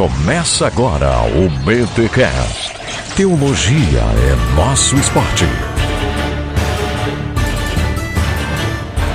Começa agora o BTCast. Teologia é nosso esporte.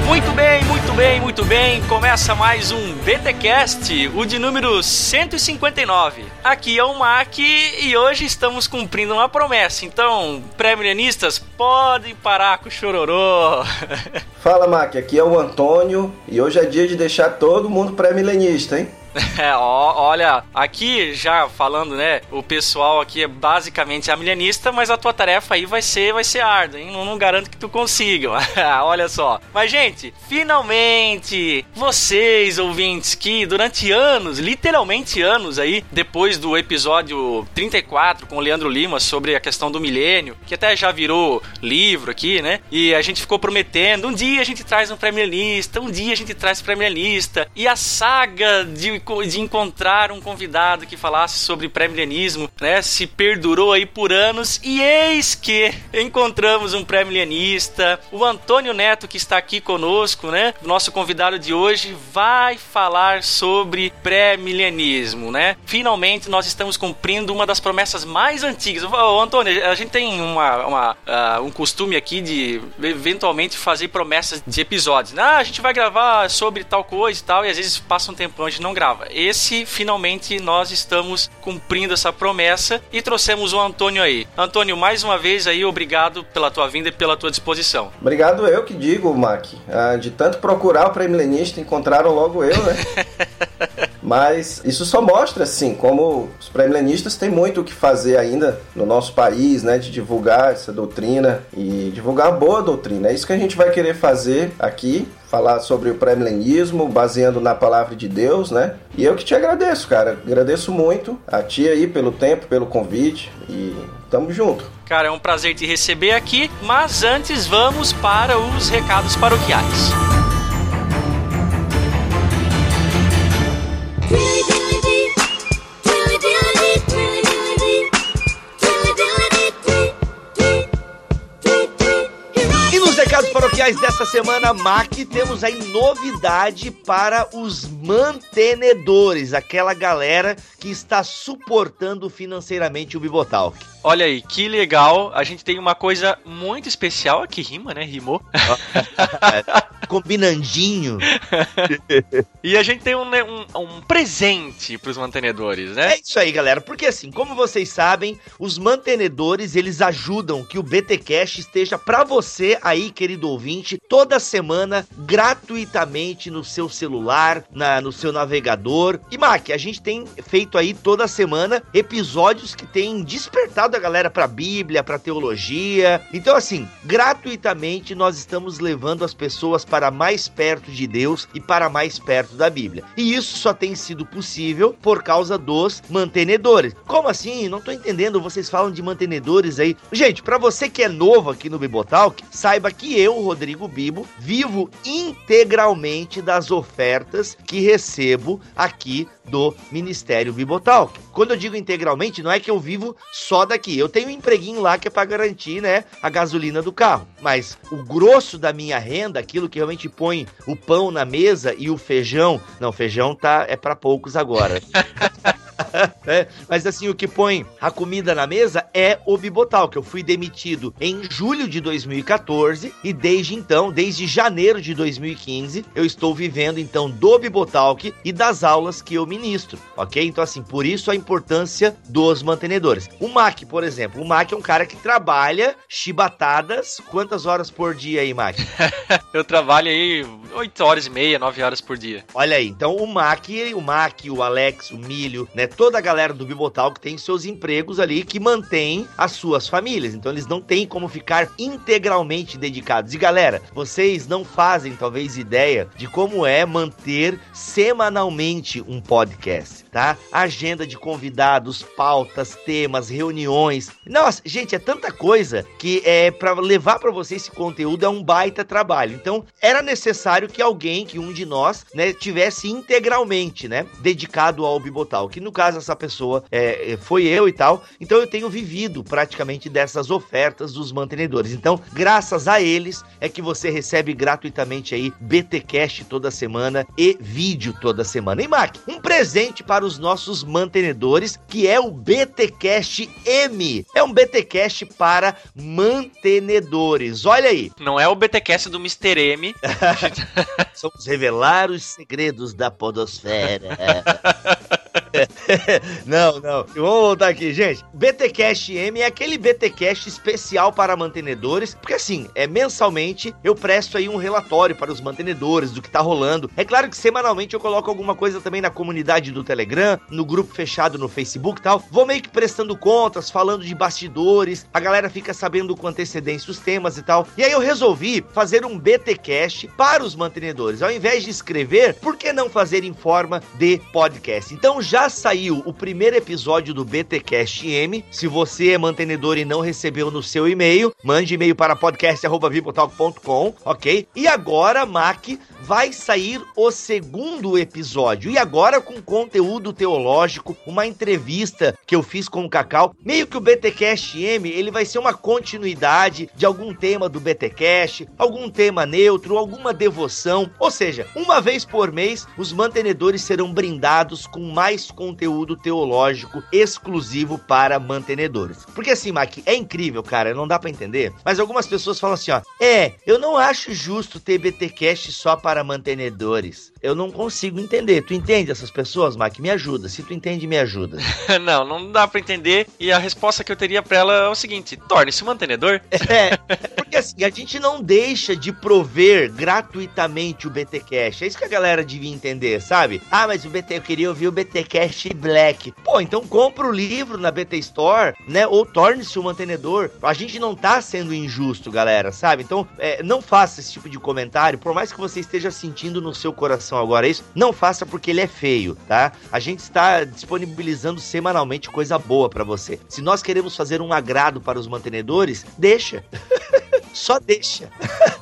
Muito bem, muito bem, muito bem. Começa mais um BTcast, o de número 159. Aqui é o Mac e hoje estamos cumprindo uma promessa. Então, pré-milenistas, podem parar com o chororô. Fala, Mac, aqui é o Antônio e hoje é dia de deixar todo mundo pré-milenista, hein? É, ó, olha, aqui já falando, né? O pessoal aqui é basicamente amilenista, mas a tua tarefa aí vai ser, vai ser árdua, hein? Não, não garanto que tu consiga. olha só. Mas, gente, finalmente, vocês ouvintes que durante anos, literalmente anos aí, depois do episódio 34 com o Leandro Lima sobre a questão do milênio, que até já virou livro aqui, né? E a gente ficou prometendo, um dia a gente traz um pré-milenista, um dia a gente traz pré-milenista. E a saga de de encontrar um convidado que falasse sobre pré-milenismo, né? Se perdurou aí por anos e eis que encontramos um pré-milenista, o Antônio Neto que está aqui conosco, né? Nosso convidado de hoje vai falar sobre pré-milenismo, né? Finalmente nós estamos cumprindo uma das promessas mais antigas. Ô, Antônio, a gente tem uma, uma uh, um costume aqui de eventualmente fazer promessas de episódios. Ah, a gente vai gravar sobre tal coisa e tal, e às vezes passa um tempão a gente não grava esse finalmente nós estamos cumprindo essa promessa e trouxemos o Antônio aí. Antônio, mais uma vez aí, obrigado pela tua vinda e pela tua disposição. Obrigado eu que digo, Mac. Ah, de tanto procurar o pré-milenista, encontraram logo eu, né? Mas isso só mostra, assim, como os pré-milenistas têm muito o que fazer ainda no nosso país, né? De divulgar essa doutrina e divulgar a boa doutrina. É isso que a gente vai querer fazer aqui, falar sobre o pré-milenismo, baseando na palavra de Deus, né? E eu que te agradeço, cara. Agradeço muito a ti aí pelo tempo, pelo convite e tamo junto. Cara, é um prazer te receber aqui, mas antes vamos para os recados paroquiais. Recados paroquiais desta semana, Mac, temos aí novidade para os mantenedores, aquela galera que está suportando financeiramente o Bibotalk. Olha aí, que legal. A gente tem uma coisa muito especial aqui, rima, né? Rimou. Combinandinho. e a gente tem um, né, um, um presente para os mantenedores, né? É isso aí, galera. Porque assim, como vocês sabem, os mantenedores, eles ajudam que o BT Cash esteja para você aí, querido ouvinte, toda semana, gratuitamente no seu celular, na, no seu navegador. E, Mac, a gente tem feito aí toda semana episódios que têm despertado a galera pra Bíblia, pra teologia. Então, assim, gratuitamente nós estamos levando as pessoas para mais perto de Deus e para mais perto da Bíblia. E isso só tem sido possível por causa dos mantenedores. Como assim? Não tô entendendo. Vocês falam de mantenedores aí. Gente, para você que é novo aqui no Bibotalk, saiba que eu, Rodrigo Bibo, vivo integralmente das ofertas que recebo aqui do Ministério Bibotalk. Quando eu digo integralmente, não é que eu vivo só daqui. Eu tenho um empreguinho lá que é para garantir, né, a gasolina do carro. Mas o grosso da minha renda, aquilo que realmente põe o pão na mesa e o feijão, não, feijão tá é para poucos agora. é, mas assim, o que põe a comida na mesa é o Bibotal, que eu fui demitido em julho de 2014 e desde então, desde janeiro de 2015, eu estou vivendo então do Bibotalk e das aulas que eu ministro, ok? Então assim, por isso a importância dos mantenedores. O Mac, por exemplo, o Mac é um cara que trabalha chibatadas, quantas horas por dia aí, Mac? eu trabalho aí 8 horas e meia, 9 horas por dia. Olha aí, então o Mac, o Mac, o Alex, o Milho, né, toda a galera do Bibotal que tem seus empregos ali que mantém as suas famílias. Então eles não têm como ficar integralmente dedicados. E galera, vocês não fazem talvez ideia de como é manter semanalmente um podcast tá? Agenda de convidados, pautas, temas, reuniões. Nossa, gente, é tanta coisa que é para levar para você esse conteúdo é um baita trabalho. Então, era necessário que alguém, que um de nós, né, tivesse integralmente, né, dedicado ao Bibotal. Que no caso, essa pessoa é, é, foi eu e tal. Então, eu tenho vivido praticamente dessas ofertas dos mantenedores. Então, graças a eles, é que você recebe gratuitamente aí BTcast toda semana e vídeo toda semana. E Mac, um presente para os nossos mantenedores, que é o BTcast M. É um BTcast para mantenedores. Olha aí. Não é o BTcast do Mr. M. Vamos revelar os segredos da podosfera. não, não. Vamos voltar aqui, gente. BTcast M é aquele BTcast especial para mantenedores, porque assim, é mensalmente eu presto aí um relatório para os mantenedores do que tá rolando. É claro que semanalmente eu coloco alguma coisa também na comunidade do Telegram, no grupo fechado no Facebook e tal. Vou meio que prestando contas, falando de bastidores, a galera fica sabendo com antecedência os temas e tal. E aí eu resolvi fazer um BTcast para os mantenedores. Ao invés de escrever, por que não fazer em forma de podcast? Então já saiu o primeiro episódio do BTcast M. Se você é mantenedor e não recebeu no seu e-mail, mande e-mail para podcast@vipotalk.com, OK? E agora, Mac, vai sair o segundo episódio. E agora com conteúdo teológico, uma entrevista que eu fiz com o Cacau. Meio que o BTcast M, ele vai ser uma continuidade de algum tema do BTcast, algum tema neutro, alguma devoção. Ou seja, uma vez por mês, os mantenedores serão brindados com mais conteúdo teológico exclusivo para mantenedores. Porque assim, Mac, é incrível, cara, não dá para entender. Mas algumas pessoas falam assim, ó, é, eu não acho justo ter BTcast só para mantenedores. Eu não consigo entender. Tu entende essas pessoas, Mac? Me ajuda. Se tu entende, me ajuda. não, não dá para entender. E a resposta que eu teria para ela é o seguinte: torne-se um mantenedor. É, porque assim, a gente não deixa de prover gratuitamente o BTcast. É isso que a galera devia entender, sabe? Ah, mas o BT, eu queria ouvir o BTcast Black. Pô, então compra o livro na BT Store, né? Ou torne-se um mantenedor. A gente não tá sendo injusto, galera, sabe? Então, é, não faça esse tipo de comentário, por mais que você esteja sentindo no seu coração agora isso, não faça porque ele é feio, tá? A gente está disponibilizando semanalmente coisa boa para você. Se nós queremos fazer um agrado para os mantenedores, deixa. Só deixa.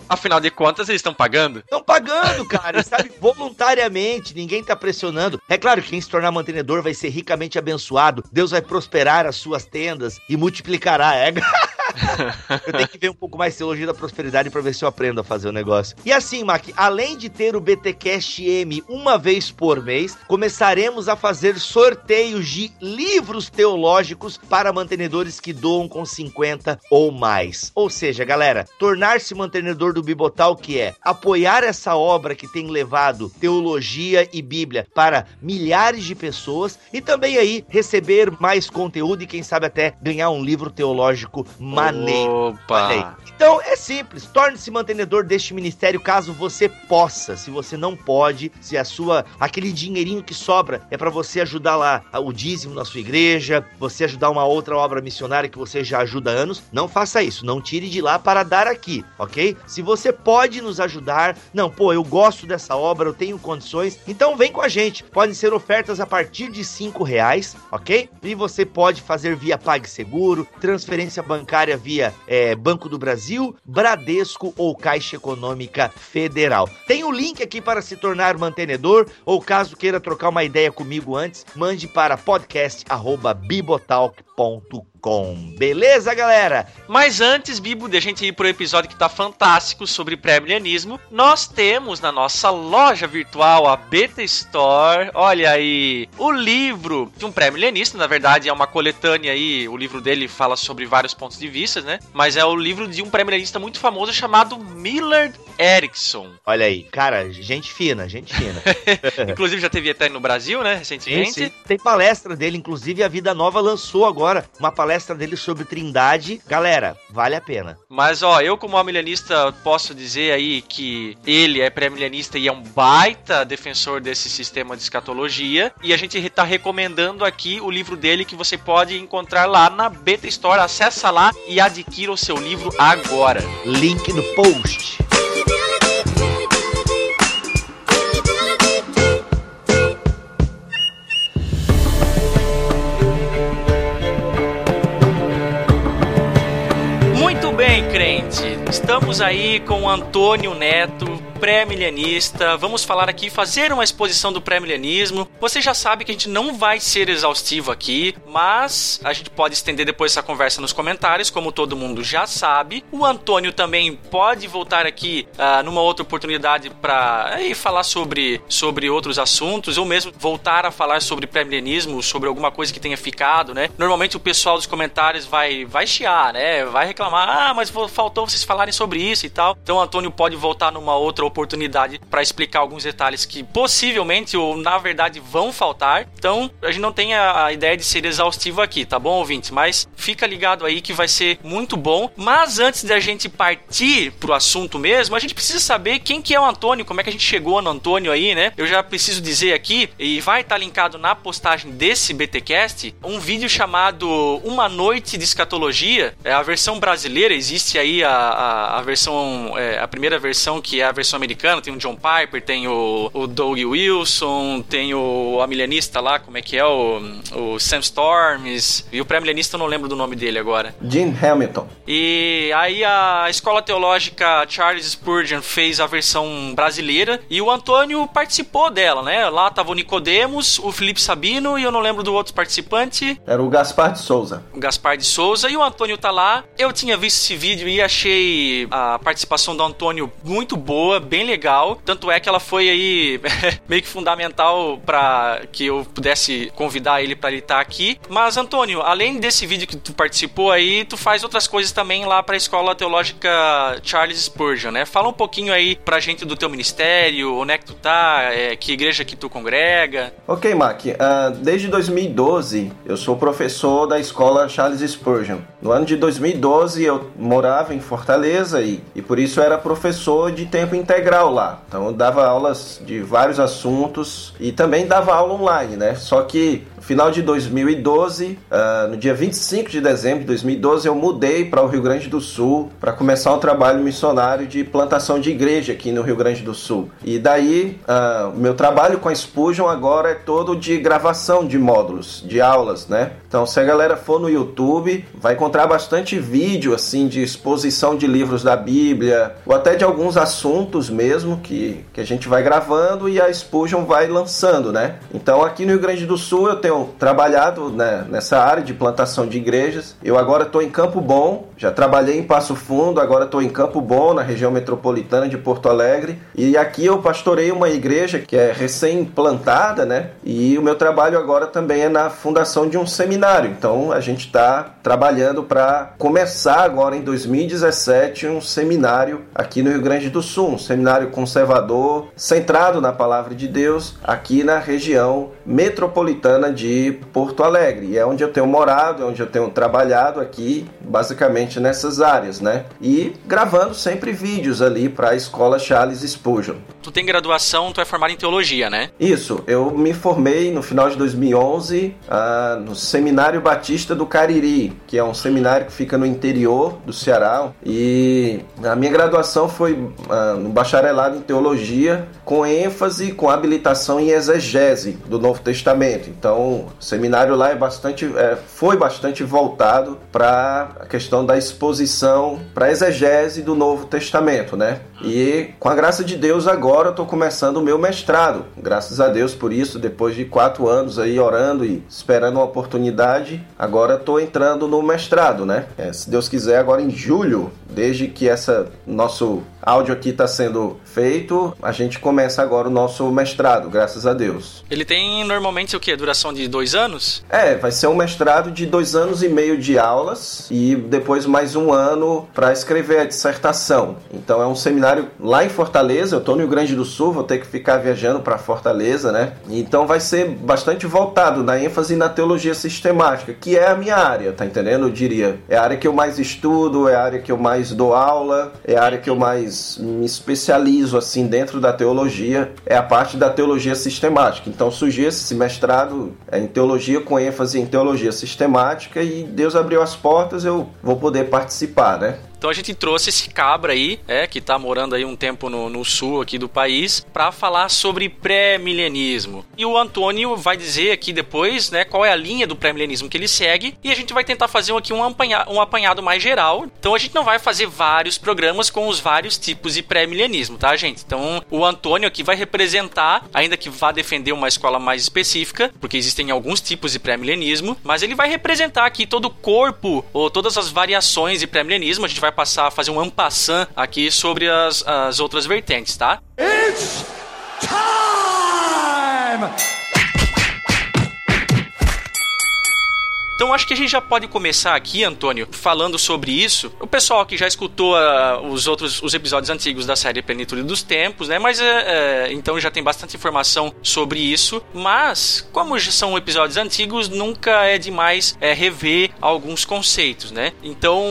Afinal de contas, eles estão pagando? Estão pagando, cara, sabe? Voluntariamente, ninguém tá pressionando. É claro que quem se tornar mantenedor vai ser ricamente abençoado. Deus vai prosperar as suas tendas e multiplicará. É. eu tenho que ver um pouco mais teologia da prosperidade para ver se eu aprendo a fazer o negócio. E assim, Mac, além de ter o BTcast M uma vez por mês, começaremos a fazer sorteios de livros teológicos para mantenedores que doam com 50 ou mais. Ou seja, galera, tornar-se mantenedor do Bibotal que é apoiar essa obra que tem levado teologia e Bíblia para milhares de pessoas e também aí receber mais conteúdo e quem sabe até ganhar um livro teológico maneiro. Opa! Então é simples, torne-se mantenedor deste ministério caso você possa. Se você não pode, se a sua aquele dinheirinho que sobra é para você ajudar lá o dízimo na sua igreja, você ajudar uma outra obra missionária que você já ajuda há anos, não faça isso, não tire de lá para dar aqui, ok? Se você pode nos ajudar, não, pô, eu gosto dessa obra, eu tenho condições, então vem com a gente. Podem ser ofertas a partir de cinco reais, ok? E você pode fazer via PagSeguro, transferência bancária via é, Banco do Brasil, Bradesco ou Caixa Econômica Federal. Tem o link aqui para se tornar mantenedor ou caso queira trocar uma ideia comigo antes, mande para podcast@bibotalk.com. Beleza, galera? Mas antes, Bibo, de a gente ir pro episódio que tá fantástico sobre pré-milenismo, nós temos na nossa loja virtual, a Beta Store, olha aí, o livro de um pré-milenista, na verdade é uma coletânea aí, o livro dele fala sobre vários pontos de vista, né? Mas é o livro de um pré-milenista muito famoso chamado Millard Erickson. Olha aí, cara, gente fina, gente fina. inclusive já teve até no Brasil, né, recentemente. Sim, sim. Tem palestra dele, inclusive a Vida Nova lançou agora uma palestra dele sobre Trindade. Galera, vale a pena. Mas ó, eu como amilenista posso dizer aí que ele é pré-milenista e é um baita defensor desse sistema de escatologia e a gente tá recomendando aqui o livro dele que você pode encontrar lá na Beta Store. Acessa lá e adquira o seu livro agora. Link no post. Estamos aí com o Antônio Neto, pré-milenista. Vamos falar aqui, fazer uma exposição do pré-milenismo. Você já sabe que a gente não vai ser exaustivo aqui, mas a gente pode estender depois essa conversa nos comentários, como todo mundo já sabe. O Antônio também pode voltar aqui uh, numa outra oportunidade para falar sobre, sobre outros assuntos, ou mesmo voltar a falar sobre pré-milenismo, sobre alguma coisa que tenha ficado, né? Normalmente o pessoal dos comentários vai, vai chiar, né? Vai reclamar, ah, mas faltou vocês falarem sobre isso e tal. Então o Antônio pode voltar numa outra oportunidade para explicar alguns detalhes que possivelmente ou na verdade vão faltar. Então a gente não tem a, ideia de ser exaustivo aqui, tá bom, ouvinte? Mas fica ligado aí que vai ser muito bom. Mas antes de a gente partir pro assunto mesmo, a gente precisa saber quem que é o Antônio, como é que a gente chegou no Antônio aí, né? Eu já preciso dizer aqui, e vai estar tá linkado na postagem desse BTcast, um vídeo chamado Uma Noite de Escatologia. É a versão brasileira, existe aí a, a, a versão, é, a primeira versão que é a versão americano, tem o John Piper, tem o, o Doug Wilson, tem o amilenista lá, como é que é, o, o Sam Storms, e o pré-milenista eu não lembro do nome dele agora. Jim Hamilton. E aí a Escola Teológica Charles Spurgeon fez a versão brasileira e o Antônio participou dela, né? Lá tava o Nicodemos, o Felipe Sabino e eu não lembro do outro participante. Era o Gaspar de Souza. O Gaspar de Souza e o Antônio tá lá. Eu tinha visto esse vídeo e achei a participação do Antônio muito boa, bem legal. Tanto é que ela foi aí meio que fundamental para que eu pudesse convidar ele para ele estar tá aqui. Mas, Antônio, além desse vídeo que tu participou aí, tu faz outras coisas também lá para a Escola Teológica Charles Spurgeon, né? Fala um pouquinho aí pra gente do teu ministério, onde é que tu tá, é, que igreja que tu congrega. Ok, Mac. Uh, desde 2012, eu sou professor da Escola Charles Spurgeon. No ano de 2012, eu morava em Fortaleza e, e por isso era professor de tempo integral lá. Então eu dava aulas de vários assuntos e também dava aula online, né? Só que final de 2012, uh, ah, no dia 25 de dezembro de 2012, eu mudei para o Rio Grande do Sul para começar um trabalho missionário de plantação de igreja aqui no Rio Grande do Sul. E daí, uh, meu trabalho com a Spurgeon agora é todo de gravação de módulos, de aulas, né? Então, se a galera for no YouTube, vai encontrar bastante vídeo assim de exposição de livros da Bíblia, ou até de alguns assuntos mesmo que, que a gente vai gravando e a Spurgeon vai lançando, né? Então, aqui no Rio Grande do Sul eu tenho tenho trabalhado né, nessa área de plantação de igrejas. Eu agora estou em Campo Bom, já trabalhei em Passo Fundo, agora estou em Campo Bom, na região metropolitana de Porto Alegre. E aqui eu pastorei uma igreja que é recém-plantada, né? E o meu trabalho agora também é na fundação de um seminário. Então a gente está trabalhando para começar agora em 2017 um seminário aqui no Rio Grande do Sul, um seminário conservador, centrado na palavra de Deus, aqui na região metropolitana de de Porto Alegre. E é onde eu tenho morado, é onde eu tenho trabalhado aqui, basicamente nessas áreas, né? E gravando sempre vídeos ali para a escola Charles Spurgeon. Tu tem graduação, tu é formado em teologia, né? Isso, eu me formei no final de 2011 uh, ah, no Seminário Batista do Cariri, que é um seminário que fica no interior do Ceará. E a minha graduação foi uh, no bacharelado em teologia, com ênfase, com habilitação em exegese do Novo Testamento. Então, o seminário lá é bastante, é, foi bastante voltado para a questão da exposição, para exegese do Novo Testamento, né? E com a graça de Deus agora eu estou começando o meu mestrado. Graças a Deus por isso, depois de quatro anos aí orando e esperando uma oportunidade, agora estou entrando no mestrado, né? É, se Deus quiser, agora em julho, desde que essa nosso áudio aqui está sendo feito, a gente começa agora o nosso mestrado, graças a Deus. Ele tem normalmente o que? Duração de dois anos? É, vai ser um mestrado de dois anos e meio de aulas e depois mais um ano para escrever a dissertação. Então é um seminário lá em Fortaleza, eu estou no Rio Grande do Sul, vou ter que ficar viajando para Fortaleza, né? Então vai ser bastante voltado na ênfase na teologia sistemática, que é a minha área, tá entendendo? Eu diria. É a área que eu mais estudo, é a área que eu mais dou aula, é a área que eu mais mais me especializo assim dentro da teologia é a parte da teologia sistemática. Então surgiu esse mestrado em teologia com ênfase em teologia sistemática e Deus abriu as portas, eu vou poder participar, né? Então a gente trouxe esse cabra aí, é, que tá morando aí um tempo no, no sul aqui do país, para falar sobre pré-milenismo. E o Antônio vai dizer aqui depois, né, qual é a linha do pré-milenismo que ele segue, e a gente vai tentar fazer aqui um, apanha um apanhado mais geral. Então a gente não vai fazer vários programas com os vários tipos de pré-milenismo, tá, gente? Então o Antônio aqui vai representar, ainda que vá defender uma escola mais específica, porque existem alguns tipos de pré-milenismo, mas ele vai representar aqui todo o corpo ou todas as variações de pré-milenismo. A gente vai passar a fazer um ampassan aqui sobre as, as outras vertentes, tá? It's time! Então acho que a gente já pode começar aqui, Antônio, falando sobre isso. O pessoal que já escutou uh, os outros os episódios antigos da série Plenitude dos Tempos, né? Mas uh, uh, então já tem bastante informação sobre isso. Mas como já são episódios antigos, nunca é demais é, rever alguns conceitos, né? Então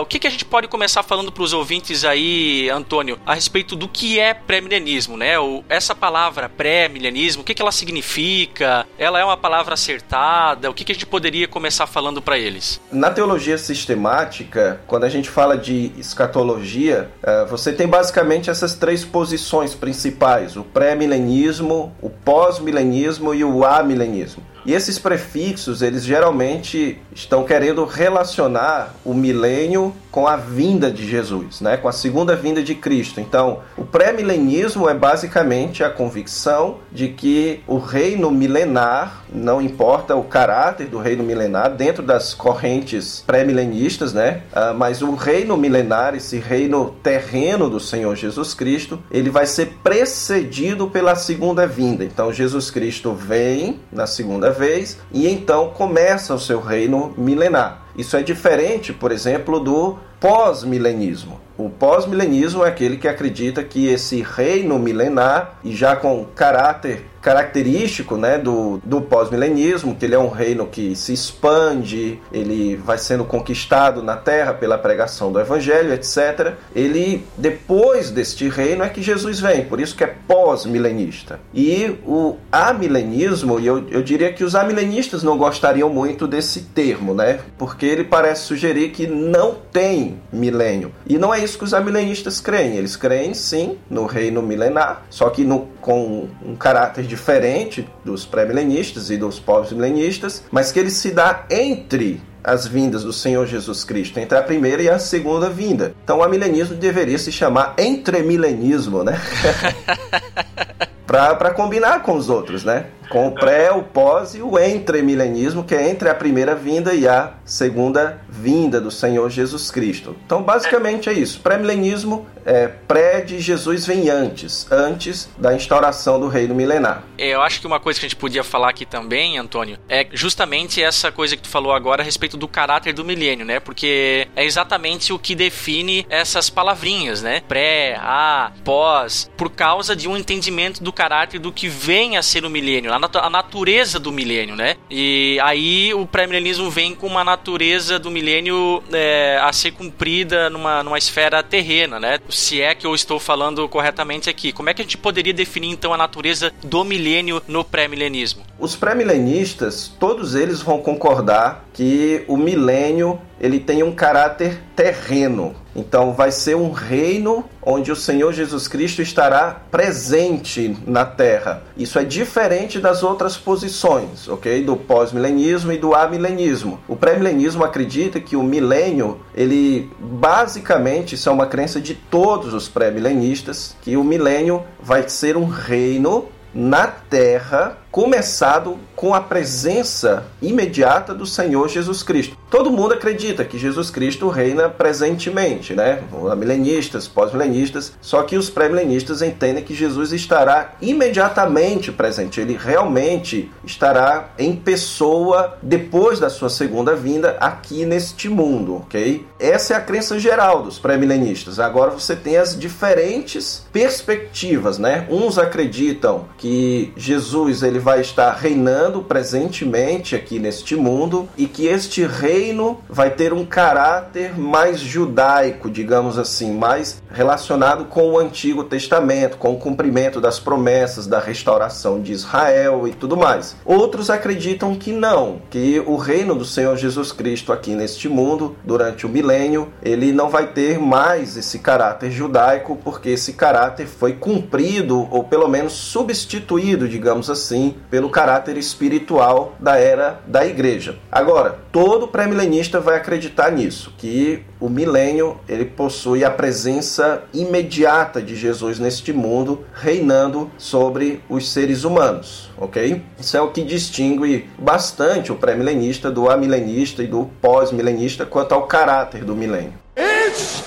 o que, que a gente pode começar falando para os ouvintes aí, Antônio, a respeito do que é pré-milenismo, né? O, essa palavra pré-milenismo, o que, que ela significa? Ela é uma palavra acertada? O que, que a gente poderia poderia começar falando para eles? Na teologia sistemática, quando a gente fala de escatologia, é, você tem basicamente essas três posições principais: o pré-milenismo, o pós-milenismo e o amilenismo. E esses prefixos, eles geralmente estão querendo relacionar o milênio com a vinda de Jesus, né? com a segunda vinda de Cristo. Então, o pré-milenismo é basicamente a convicção de que o reino milenar, não importa o caráter do reino milenar, dentro das correntes pré-milenistas, né? Uh, mas o reino milenar, esse reino terreno do Senhor Jesus Cristo, ele vai ser precedido pela segunda vinda. Então, Jesus Cristo vem na segunda vez e então começa o seu reino milenar. Isso é diferente, por exemplo, do pós-milenismo. O pós-milenismo é aquele que acredita que esse reino milenar, e já com caráter característico né, do, do pós-milenismo, que ele é um reino que se expande, ele vai sendo conquistado na terra pela pregação do evangelho, etc. Ele, depois deste reino, é que Jesus vem, por isso que é pós-milenista. E o amilenismo, e eu, eu diria que os amilenistas não gostariam muito desse termo, né? Porque ele parece sugerir que não tem milênio. E não é isso que os amilenistas creem. Eles creem sim no reino milenar, só que no, com um caráter diferente dos pré-milenistas e dos pós-milenistas, mas que ele se dá entre as vindas do Senhor Jesus Cristo, entre a primeira e a segunda vinda. Então, o amilenismo deveria se chamar entremilenismo, né? para combinar com os outros, né? Com o pré, o pós e o entremilenismo, que é entre a primeira vinda e a segunda vinda do Senhor Jesus Cristo. Então, basicamente é isso. Pré-milenismo é pré de Jesus vem antes, antes da instauração do reino milenar. É, eu acho que uma coisa que a gente podia falar aqui também, Antônio, é justamente essa coisa que tu falou agora a respeito do caráter do milênio, né? Porque é exatamente o que define essas palavrinhas, né? Pré, a, pós, por causa de um entendimento do caráter do que vem a ser o milênio a, nat a natureza do milênio, né? E aí o pré-milenismo vem com uma natureza do milênio é, a ser cumprida numa, numa esfera terrena, né? Se é que eu estou falando corretamente aqui. Como é que a gente poderia definir então a natureza do milênio no pré-milenismo? Os pré-milenistas, todos eles vão concordar que o milênio ele tem um caráter terreno. Então vai ser um reino onde o Senhor Jesus Cristo estará presente na terra. Isso é diferente das outras posições, OK? Do pós-milenismo e do amilenismo. O pré-milenismo acredita que o milênio, ele basicamente isso é uma crença de todos os pré-milenistas, que o milênio vai ser um reino na terra começado com a presença imediata do Senhor Jesus Cristo. Todo mundo acredita que Jesus Cristo reina presentemente, né? Milenistas, pós-milenistas, só que os pré-milenistas entendem que Jesus estará imediatamente presente. Ele realmente estará em pessoa depois da sua segunda vinda aqui neste mundo, ok? Essa é a crença geral dos pré-milenistas. Agora você tem as diferentes perspectivas, né? Uns acreditam que Jesus ele vai estar reinando presentemente aqui neste mundo e que este reino vai ter um caráter mais judaico, digamos assim, mais relacionado com o Antigo Testamento, com o cumprimento das promessas da restauração de Israel e tudo mais. Outros acreditam que não, que o reino do Senhor Jesus Cristo aqui neste mundo, durante o milênio, ele não vai ter mais esse caráter judaico, porque esse caráter foi cumprido ou pelo menos substituído, digamos assim, pelo caráter espiritual da era da igreja. Agora, todo pré-milenista vai acreditar nisso, que o milênio ele possui a presença imediata de Jesus neste mundo, reinando sobre os seres humanos, ok? Isso é o que distingue bastante o pré-milenista do amilenista e do pós-milenista quanto ao caráter do milênio. It's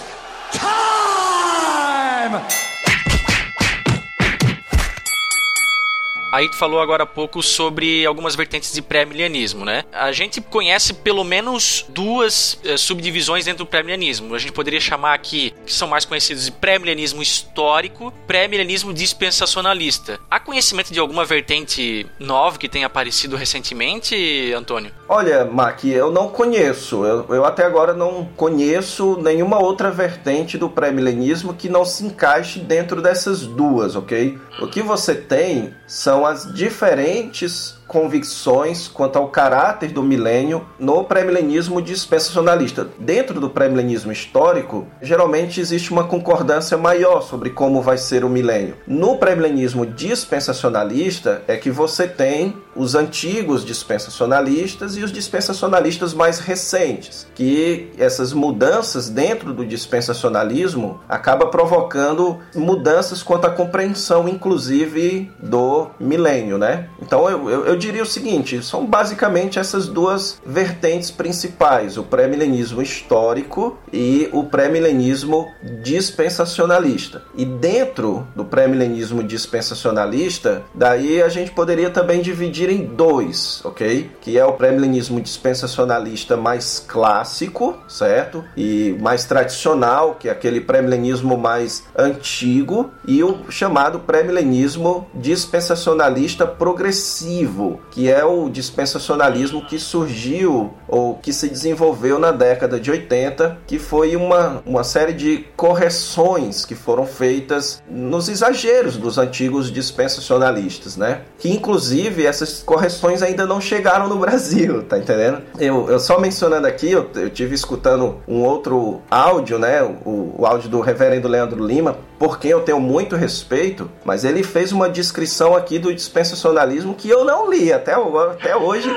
time! Aí tu falou agora há pouco sobre algumas vertentes de pré-milenismo, né? A gente conhece pelo menos duas é, subdivisões dentro do pré-milenismo. A gente poderia chamar aqui, que são mais conhecidos de pré-milenismo histórico, pré-milenismo dispensacionalista. Há conhecimento de alguma vertente nova que tenha aparecido recentemente, Antônio? Olha, Mac, eu não conheço. Eu, eu até agora não conheço nenhuma outra vertente do pré-milenismo que não se encaixe dentro dessas duas, ok? O que você tem são as diferentes convicções quanto ao caráter do milênio no pré-milenismo dispensacionalista. Dentro do pré-milenismo histórico, geralmente existe uma concordância maior sobre como vai ser o milênio. No pré-milenismo dispensacionalista é que você tem os antigos dispensacionalistas e os dispensacionalistas mais recentes, que essas mudanças dentro do dispensacionalismo acaba provocando mudanças quanto à compreensão, inclusive, do milênio, né? Então eu, eu, diria o seguinte: são basicamente essas duas vertentes principais, o pré-milenismo histórico e o pré-milenismo dispensacionalista. E dentro do pré-milenismo dispensacionalista, daí a gente poderia também dividir em dois, ok? Que é o pré-milenismo dispensacionalista mais clássico, certo? E mais tradicional, que é aquele pré-milenismo mais antigo, e o chamado pré-milenismo dispensacionalista progressivo que é o dispensacionalismo que surgiu ou que se desenvolveu na década de 80, que foi uma, uma série de correções que foram feitas nos exageros dos antigos dispensacionalistas, né? Que inclusive essas correções ainda não chegaram no Brasil, tá entendendo? Eu, eu só mencionando aqui, eu, eu tive escutando um outro áudio, né? O, o áudio do reverendo Leandro Lima, por quem eu tenho muito respeito, mas ele fez uma descrição aqui do dispensacionalismo que eu não li até, até hoje.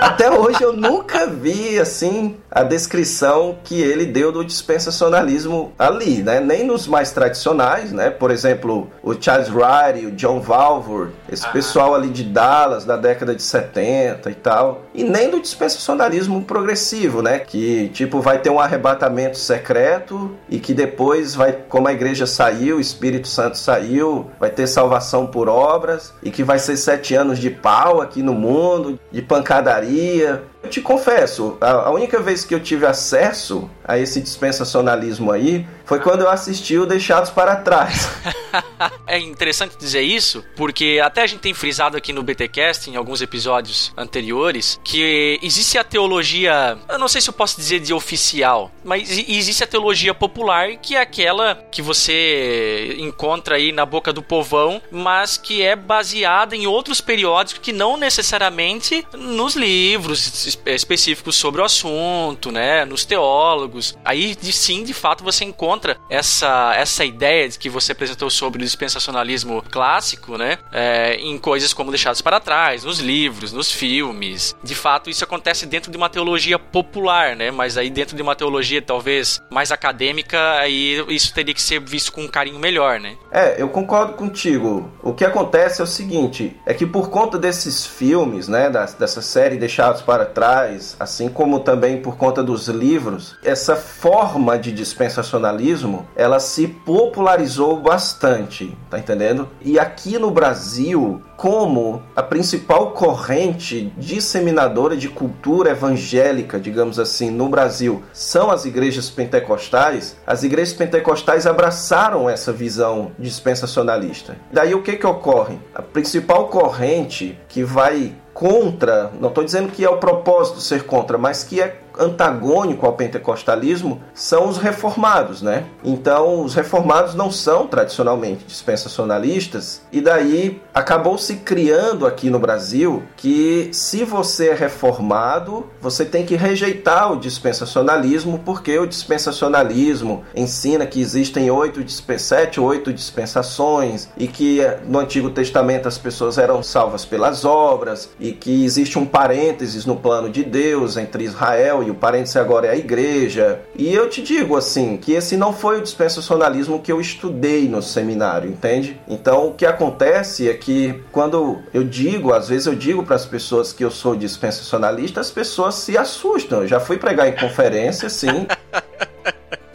Até hoje eu nunca vi assim a descrição que ele deu do dispensacionalismo ali, né? Nem nos mais tradicionais, né? Por exemplo, o Charles Wright, o John Valvour, esse ah. pessoal ali de Dallas da década de 70 e tal, e nem do dispensacionalismo progressivo, né? Que tipo vai ter um arrebatamento secreto e que depois vai, como a igreja saiu, o Espírito Santo saiu, vai ter salvação por obras e que vai ser sete anos de pau aqui no mundo, de pancadaria. Eu te confesso, a, única vez que eu tive acesso a esse dispensacionalismo aí foi quando eu assisti o Deixados para Trás. é interessante dizer isso, porque até a gente tem frisado aqui no BTcast, em alguns episódios anteriores, que existe a teologia, eu não sei se eu posso dizer de oficial, mas existe a teologia popular, que é aquela que você encontra aí na boca do povão, mas que é baseada em outros periódicos que não necessariamente nos livros específicos sobre o assunto, né, nos teólogos. Aí sim, de fato, você encontra essa, essa ideia que você apresentou sobre o dispensacionalismo clássico, né, é, em coisas como Deixados para Trás, nos livros, nos filmes. De fato, isso acontece dentro de uma teologia popular, né, mas aí dentro de uma teologia talvez mais acadêmica, aí isso teria que ser visto com um carinho melhor, né? É, eu concordo contigo. O que acontece é o seguinte, é que por conta desses filmes, né, dessa série Deixados para Trás, assim como também por conta dos livros, essa forma de dispensacionalismo, ela se popularizou bastante, tá entendendo? E aqui no Brasil, como a principal corrente disseminadora de cultura evangélica, digamos assim, no Brasil, são as igrejas pentecostais, as igrejas pentecostais abraçaram essa visão dispensacionalista. Daí o que que ocorre? A principal corrente que vai contra, não estou dizendo que é o propósito ser contra, mas que é antagônico ao pentecostalismo são os reformados, né? Então, os reformados não são tradicionalmente dispensacionalistas e daí acabou se criando aqui no Brasil que se você é reformado, você tem que rejeitar o dispensacionalismo porque o dispensacionalismo ensina que existem oito, sete, oito dispensações e que no Antigo Testamento as pessoas eram salvas pelas obras e que existe um parênteses no plano de Deus entre Israel e e o parêntese agora é a igreja. E eu te digo assim, que esse não foi o dispensacionalismo que eu estudei no seminário, entende? Então o que acontece é que quando eu digo, às vezes eu digo para as pessoas que eu sou dispensacionalista, as pessoas se assustam. Eu já fui pregar em conferência, sim.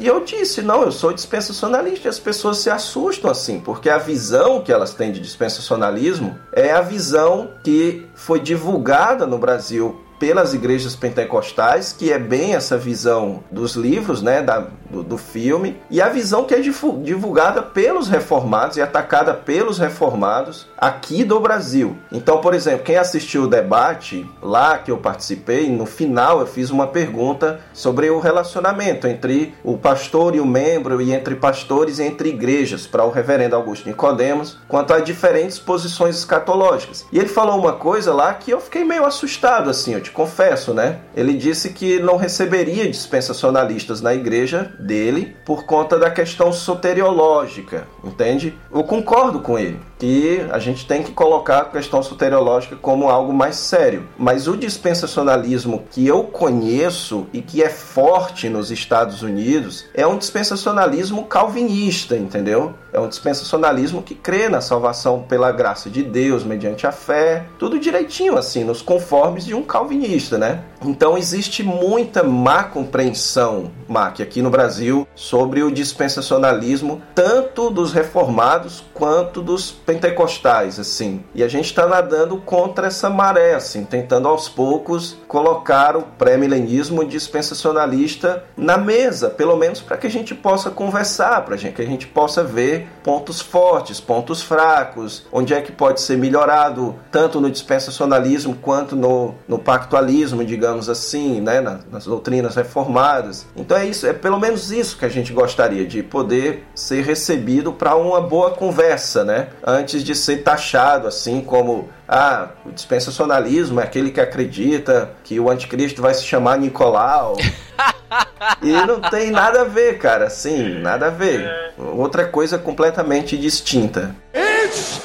E eu disse, não, eu sou dispensacionalista. E as pessoas se assustam assim, porque a visão que elas têm de dispensacionalismo é a visão que foi divulgada no Brasil pelas igrejas pentecostais, que é bem essa visão dos livros, né, da, do, do filme, e a visão que é divulgada pelos reformados e atacada pelos reformados aqui do Brasil. Então, por exemplo, quem assistiu o debate lá que eu participei, no final eu fiz uma pergunta sobre o relacionamento entre o pastor e o membro, e entre pastores e entre igrejas, para o reverendo Augusto Nicodemos, quanto a diferentes posições escatológicas. E ele falou uma coisa lá que eu fiquei meio assustado, assim, te confesso, né? Ele disse que não receberia dispensacionalistas na igreja dele por conta da questão soteriológica, entende? Eu concordo com ele que a gente tem que colocar a questão soteriológica como algo mais sério. Mas o dispensacionalismo que eu conheço e que é forte nos Estados Unidos é um dispensacionalismo calvinista, entendeu? É um dispensacionalismo que crê na salvação pela graça de Deus, mediante a fé, tudo direitinho, assim, nos conformes de um calvinista, né? Então existe muita má compreensão, Mac, aqui no Brasil, sobre o dispensacionalismo, tanto dos reformados quanto dos pentecostais, assim. E a gente está nadando contra essa maré, assim, tentando aos poucos colocar o pré-milenismo dispensacionalista na mesa, pelo menos para que a gente possa conversar, para que a gente possa ver pontos fortes, pontos fracos, onde é que pode ser melhorado, tanto no dispensacionalismo quanto no, no pactualismo, digamos assim, né, nas doutrinas reformadas. Então é isso, é pelo menos isso que a gente gostaria de poder ser recebido para uma boa conversa, né, antes de ser taxado assim como ah, o dispensacionalismo é aquele que acredita que o anticristo vai se chamar Nicolau. e não tem nada a ver, cara. Sim, nada a ver. Outra coisa completamente distinta. It's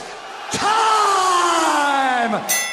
time!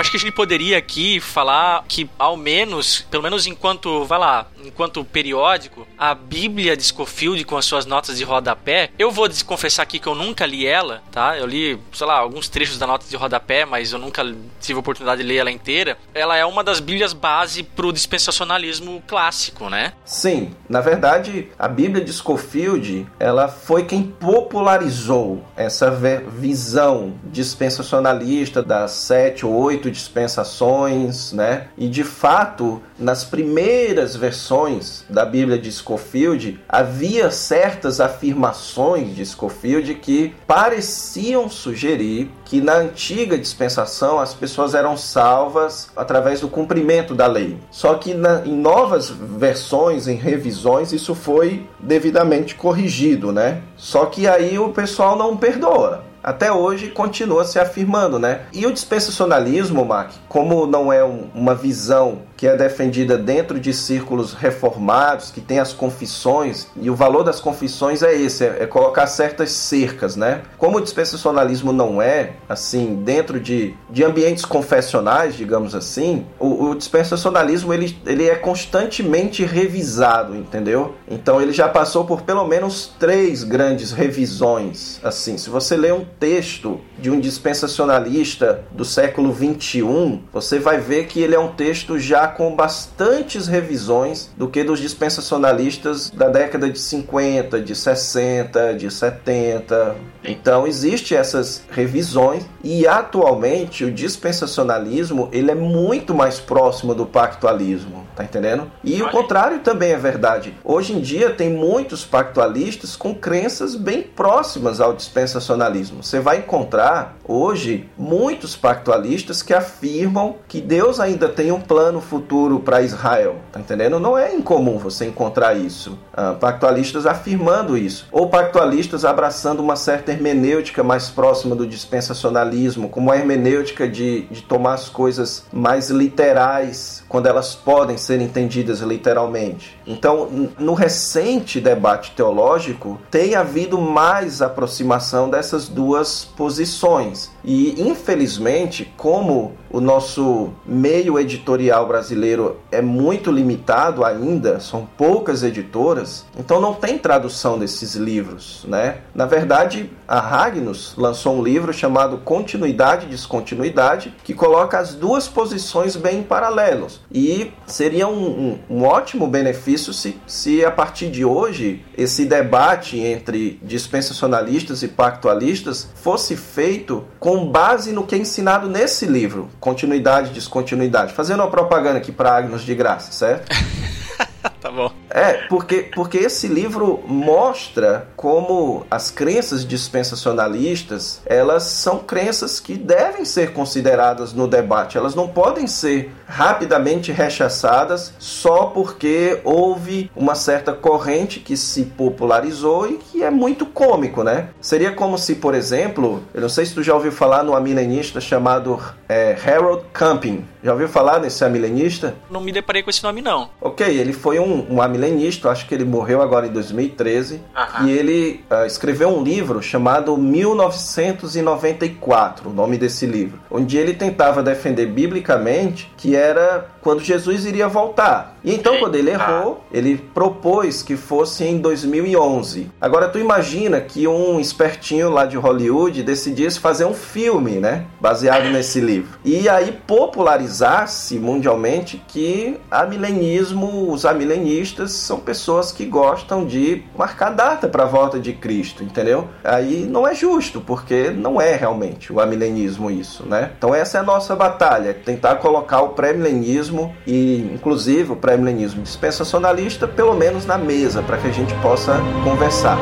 Acho que a gente poderia aqui falar que, ao menos, pelo menos enquanto, vai lá, enquanto periódico, a Bíblia de Scofield com as suas notas de rodapé, eu vou confessar aqui que eu nunca li ela, tá? Eu li, sei lá, alguns trechos da nota de rodapé, mas eu nunca tive a oportunidade de ler ela inteira. Ela é uma das Bíblias base pro dispensacionalismo clássico, né? Sim, na verdade, a Bíblia de Scofield, ela foi quem popularizou essa visão dispensacionalista das sete ou oito dispensações, né? E de fato, nas primeiras versões da Bíblia de Scofield, havia certas afirmações de Scofield que pareciam sugerir que na antiga dispensação as pessoas eram salvas através do cumprimento da lei. Só que na, em novas versões, em revisões, isso foi devidamente corrigido, né? Só que aí o pessoal não perdoa até hoje continua se afirmando, né? E o dispensacionalismo, Mark, como não é um, uma visão que é defendida dentro de círculos reformados, que tem as confissões, e o valor das confissões é esse, é, é colocar certas cercas, né? Como o dispensacionalismo não é, assim, dentro de, de ambientes confessionais, digamos assim, o, o dispensacionalismo, ele, ele é constantemente revisado, entendeu? Então ele já passou por pelo menos três grandes revisões, assim, se você lê um texto de um dispensacionalista do século 21, você vai ver que ele é um texto já com bastantes revisões do que dos dispensacionalistas da década de 50, de 60, de 70. Então existe essas revisões e atualmente o dispensacionalismo ele é muito mais próximo do pactualismo, tá entendendo? E o contrário também é verdade. Hoje em dia tem muitos pactualistas com crenças bem próximas ao dispensacionalismo. Você vai encontrar hoje muitos pactualistas que afirmam que Deus ainda tem um plano futuro para Israel, tá entendendo? Não é incomum você encontrar isso. Ah, pactualistas afirmando isso, ou pactualistas abraçando uma certa hermenêutica mais próxima do dispensacionalismo, como a hermenêutica de, de tomar as coisas mais literais quando elas podem ser entendidas literalmente. Então, no recente debate teológico, tem havido mais aproximação dessas duas posições. E, infelizmente, como o nosso meio editorial brasileiro é muito limitado ainda, são poucas editoras, então não tem tradução desses livros, né? Na verdade, a Ragnus lançou um livro chamado Continuidade e Descontinuidade, que coloca as duas posições bem paralelos. E seria um, um, um ótimo benefício se, se a partir de hoje esse debate entre dispensacionalistas e pactualistas fosse feito com base no que é ensinado nesse livro, Continuidade e Descontinuidade. Fazendo uma propaganda aqui para Agnos de graça, certo? tá bom. É, porque, porque esse livro mostra como as crenças dispensacionalistas, elas são crenças que devem ser consideradas no debate. Elas não podem ser rapidamente rechaçadas só porque houve uma certa corrente que se popularizou e que é muito cômico, né? Seria como se, por exemplo, eu não sei se tu já ouviu falar no amilenista chamado é, Harold Camping. Já ouviu falar nesse amilenista? Não me deparei com esse nome, não. Ok, ele foi um, um amilenista, acho que ele morreu agora em 2013, e ele uh, escreveu um livro chamado 1994, o nome desse livro, onde ele tentava defender biblicamente que era quando Jesus iria voltar. E então, quando ele errou, ele propôs que fosse em 2011. Agora, tu imagina que um espertinho lá de Hollywood decidisse fazer um filme, né? Baseado nesse livro. E aí popularizasse mundialmente que amilenismo, os amilenistas são pessoas que gostam de marcar data para a volta de Cristo, entendeu? Aí não é justo, porque não é realmente o amilenismo isso, né? Então essa é a nossa batalha, tentar colocar o pré-milenismo e inclusive o pré-milenismo dispensacionalista pelo menos na mesa para que a gente possa conversar.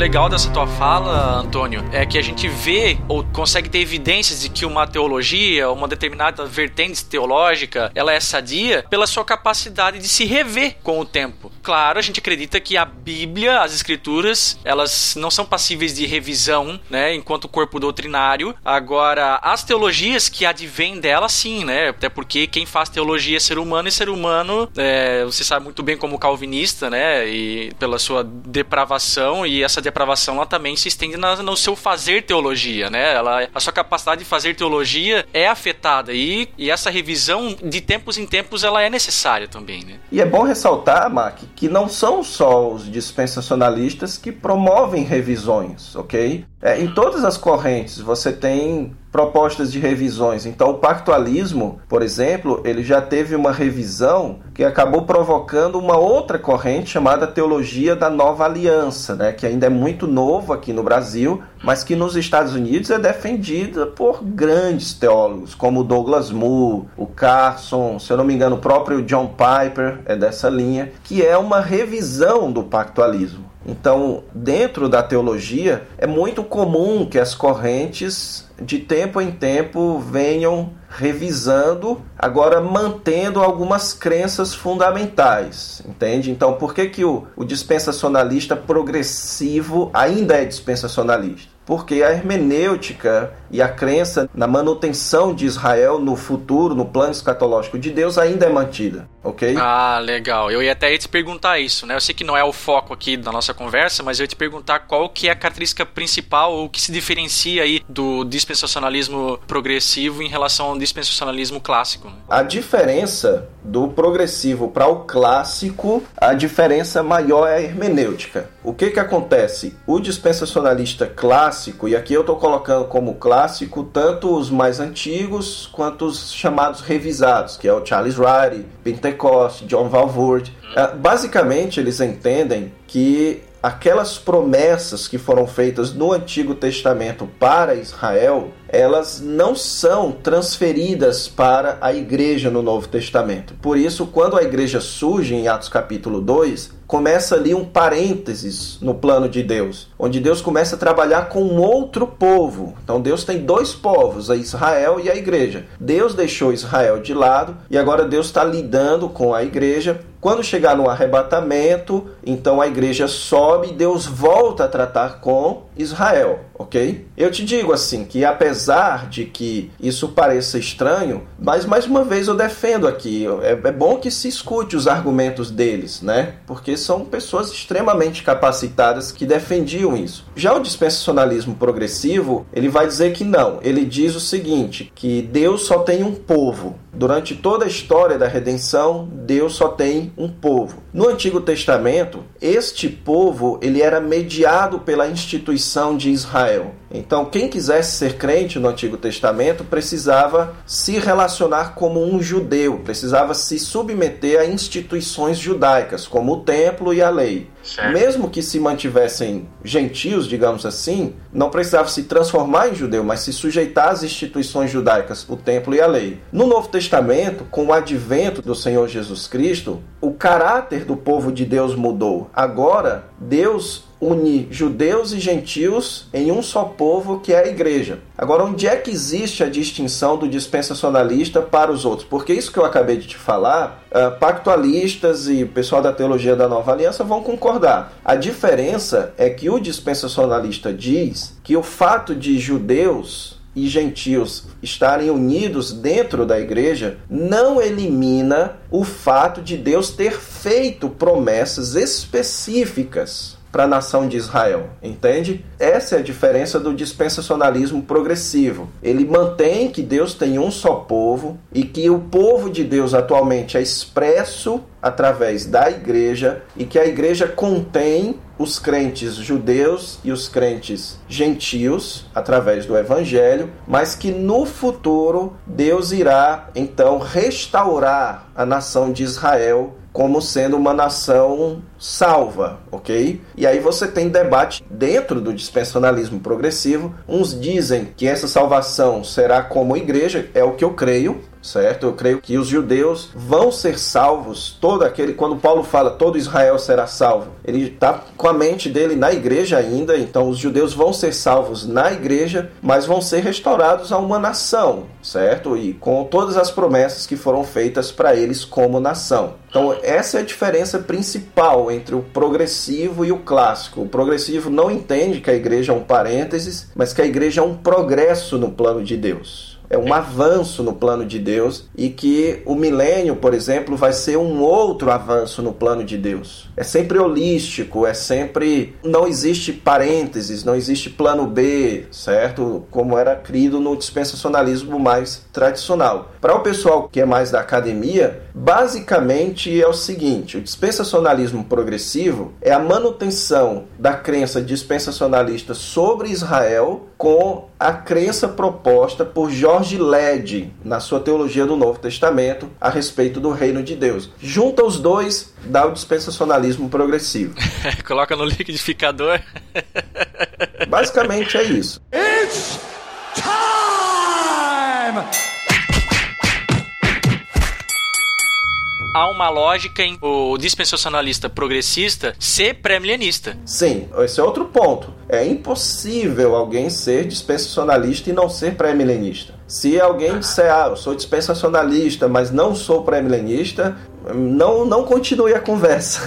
Legal dessa tua fala, Antônio, é que a gente vê ou consegue ter evidências de que uma teologia, uma determinada vertente teológica, ela é sadia pela sua capacidade de se rever com o tempo. Claro, a gente acredita que a Bíblia, as escrituras, elas não são passíveis de revisão, né, enquanto corpo doutrinário. Agora, as teologias que advêm dela, sim, né, até porque quem faz teologia é ser humano e ser humano, é, você sabe muito bem como calvinista, né, e pela sua depravação e essa depravação ela também se estende na, no seu fazer teologia, né? Ela, a sua capacidade de fazer teologia é afetada e, e essa revisão de tempos em tempos ela é necessária também, né? E é bom ressaltar, Mac, que não são só os dispensacionalistas que promovem revisões, ok? É, em todas as correntes você tem propostas de revisões. Então, o pactualismo, por exemplo, ele já teve uma revisão que acabou provocando uma outra corrente chamada teologia da nova aliança, né, que ainda é muito novo aqui no Brasil, mas que nos Estados Unidos é defendida por grandes teólogos, como Douglas Moo, o Carson, se eu não me engano, o próprio John Piper é dessa linha, que é uma revisão do pactualismo. Então, dentro da teologia, é muito comum que as correntes, de tempo em tempo, venham revisando, agora mantendo algumas crenças fundamentais, entende? Então, por que, que o, o dispensacionalista progressivo ainda é dispensacionalista? Porque a hermenêutica e a crença na manutenção de Israel no futuro, no plano escatológico de Deus, ainda é mantida, ok? Ah, legal. Eu ia até te perguntar isso, né? Eu sei que não é o foco aqui da nossa conversa, mas eu ia te perguntar qual que é a característica principal ou que se diferencia aí do dispensacionalismo progressivo em relação ao dispensacionalismo clássico. Né? A diferença do progressivo para o clássico, a diferença maior é a hermenêutica. O que que acontece? O dispensacionalista clássico, e aqui eu estou colocando como clássico tanto os mais antigos quanto os chamados revisados, que é o Charles Ryrie, Pentecost, John Valvoord. Uh, basicamente, eles entendem que aquelas promessas que foram feitas no Antigo Testamento para Israel, elas não são transferidas para a igreja no Novo Testamento. Por isso, quando a igreja surge em Atos capítulo 2, começa ali um parênteses no plano de Deus, onde Deus começa a trabalhar com outro povo. Então Deus tem dois povos, a Israel e a igreja. Deus deixou Israel de lado e agora Deus está lidando com a igreja. Quando chegar no arrebatamento, então a igreja sobe e Deus volta a tratar com Israel, ok? Eu te digo assim que apesar de que isso pareça estranho, mas mais uma vez eu defendo aqui, é, é bom que se escute os argumentos deles, né? Porque são pessoas extremamente capacitadas que defendiam isso. Já o dispensacionalismo progressivo, ele vai dizer que não. Ele diz o seguinte, que Deus só tem um povo. Durante toda a história da redenção, Deus só tem um povo. No Antigo Testamento, este povo ele era mediado pela instituição de Israel. Então, quem quisesse ser crente no Antigo Testamento precisava se relacionar como um judeu, precisava se submeter a instituições judaicas, como o templo e a lei. Certo. Mesmo que se mantivessem gentios, digamos assim, não precisava se transformar em judeu, mas se sujeitar às instituições judaicas, o templo e a lei. No Novo Testamento, com o advento do Senhor Jesus Cristo, o caráter do povo de Deus mudou. Agora, Deus une judeus e gentios em um só povo que é a igreja. Agora, onde é que existe a distinção do dispensacionalista para os outros? Porque isso que eu acabei de te falar, uh, pactualistas e pessoal da teologia da nova aliança vão concordar. A diferença é que o dispensacionalista diz que o fato de judeus e gentios estarem unidos dentro da igreja não elimina o fato de Deus ter feito promessas específicas para a nação de Israel, entende? Essa é a diferença do dispensacionalismo progressivo. Ele mantém que Deus tem um só povo e que o povo de Deus atualmente é expresso através da igreja e que a igreja contém os crentes judeus e os crentes gentios através do evangelho, mas que no futuro Deus irá então restaurar a nação de Israel como sendo uma nação salva, ok? E aí você tem debate dentro do dispensacionalismo progressivo. Uns dizem que essa salvação será como igreja, é o que eu creio, certo? Eu creio que os judeus vão ser salvos, todo aquele, quando Paulo fala todo Israel será salvo, ele está com a mente dele na igreja ainda, então os judeus vão ser salvos na igreja, mas vão ser restaurados a uma nação, certo? E com todas as promessas que foram feitas para eles como nação. Então, essa é a diferença principal entre o progressivo e o clássico. O progressivo não entende que a igreja é um parênteses, mas que a igreja é um progresso no plano de Deus é um avanço no plano de Deus e que o milênio, por exemplo, vai ser um outro avanço no plano de Deus. É sempre holístico, é sempre. Não existe parênteses, não existe plano B, certo? Como era crido no dispensacionalismo mais tradicional. Para o pessoal que é mais da academia, basicamente é o seguinte: o dispensacionalismo progressivo é a manutenção da crença dispensacionalista sobre Israel com a crença proposta por George Led na sua teologia do Novo Testamento a respeito do reino de Deus. Junta os dois, dá o dispensacionalismo progressivo. Coloca no liquidificador. Basicamente é isso. It's time! Há uma lógica em o dispensacionalista progressista ser pré-milenista. Sim, esse é outro ponto. É impossível alguém ser dispensacionalista e não ser pré-milenista. Se alguém disser, ah, eu sou dispensacionalista, mas não sou pré-milenista, não, não continue a conversa.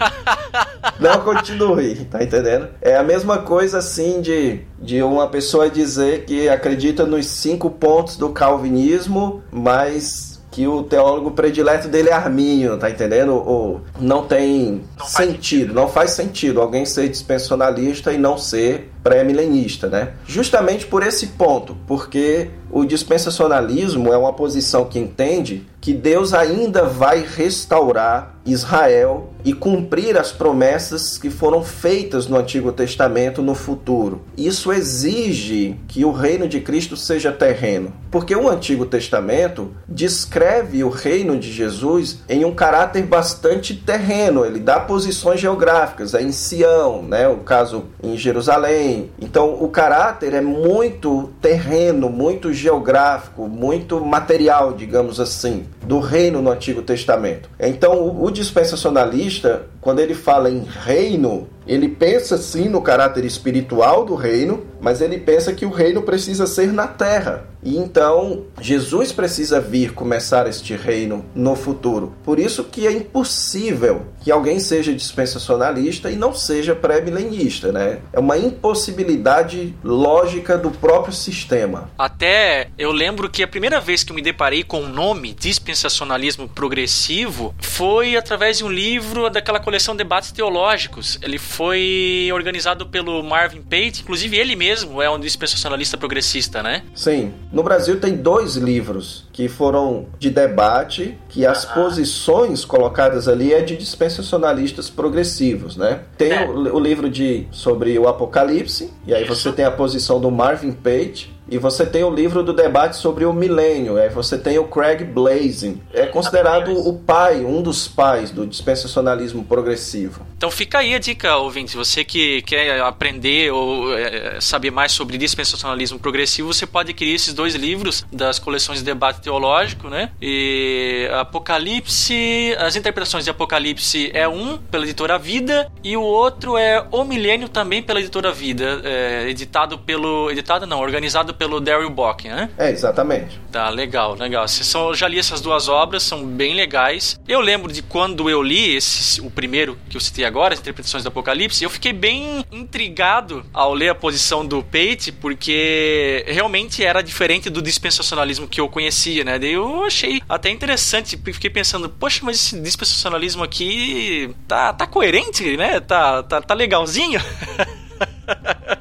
não continue, tá entendendo? É a mesma coisa assim de, de uma pessoa dizer que acredita nos cinco pontos do calvinismo, mas que o teólogo predileto dele é Arminho, tá entendendo? Ou não tem não sentido, não faz sentido alguém ser dispensacionalista e não ser pré-milenista, né? Justamente por esse ponto, porque o dispensacionalismo é uma posição que entende que Deus ainda vai restaurar Israel e cumprir as promessas que foram feitas no Antigo Testamento no futuro. Isso exige que o reino de Cristo seja terreno, porque o Antigo Testamento descreve o reino de Jesus em um caráter bastante terreno, ele dá posições geográficas, é em Sião, né, o caso em Jerusalém. Então, o caráter é muito terreno, muito geográfico, muito material, digamos assim, do reino no Antigo Testamento. Então, o dispensacionalista, quando ele fala em reino, ele pensa sim no caráter espiritual do reino, mas ele pensa que o reino precisa ser na terra. E então Jesus precisa vir começar este reino no futuro. Por isso que é impossível que alguém seja dispensacionalista e não seja pré-milenista, né? É uma impossibilidade lógica do próprio sistema. Até eu lembro que a primeira vez que eu me deparei com o nome dispensacionalismo progressivo foi através de um livro daquela coleção Debates Teológicos. Ele foi organizado pelo Marvin Pate, inclusive ele mesmo é um dispensacionalista progressista, né? Sim. No Brasil tem dois livros que foram de debate, que as ah. posições colocadas ali é de dispensacionalistas progressivos, né? Tem é. o, o, livro de sobre o Apocalipse, e aí você tem a posição do Marvin Pate, e você tem o livro do debate sobre o milênio, aí você tem o Craig Blazing. É considerado o pai, um dos pais do dispensacionalismo progressivo. Então fica aí a dica, ouvinte. Você que quer aprender ou é, saber mais sobre dispensacionalismo progressivo, você pode adquirir esses dois livros das coleções de debate teológico, né? E Apocalipse, as interpretações de Apocalipse é um pela editora Vida e o outro é O Milênio também pela editora Vida, é, editado pelo, editado não, organizado pelo Daryl Bock, né? É, exatamente. Tá, legal, legal. Eu já li essas duas obras, são bem legais. Eu lembro de quando eu li esse, o primeiro que eu citei agora, as interpretações do Apocalipse, eu fiquei bem intrigado ao ler a posição do Pate, porque realmente era diferente do dispensacionalismo que eu conhecia, né? Daí eu achei até interessante, fiquei pensando, poxa, mas esse dispensacionalismo aqui tá, tá coerente, né? Tá, tá, tá legalzinho.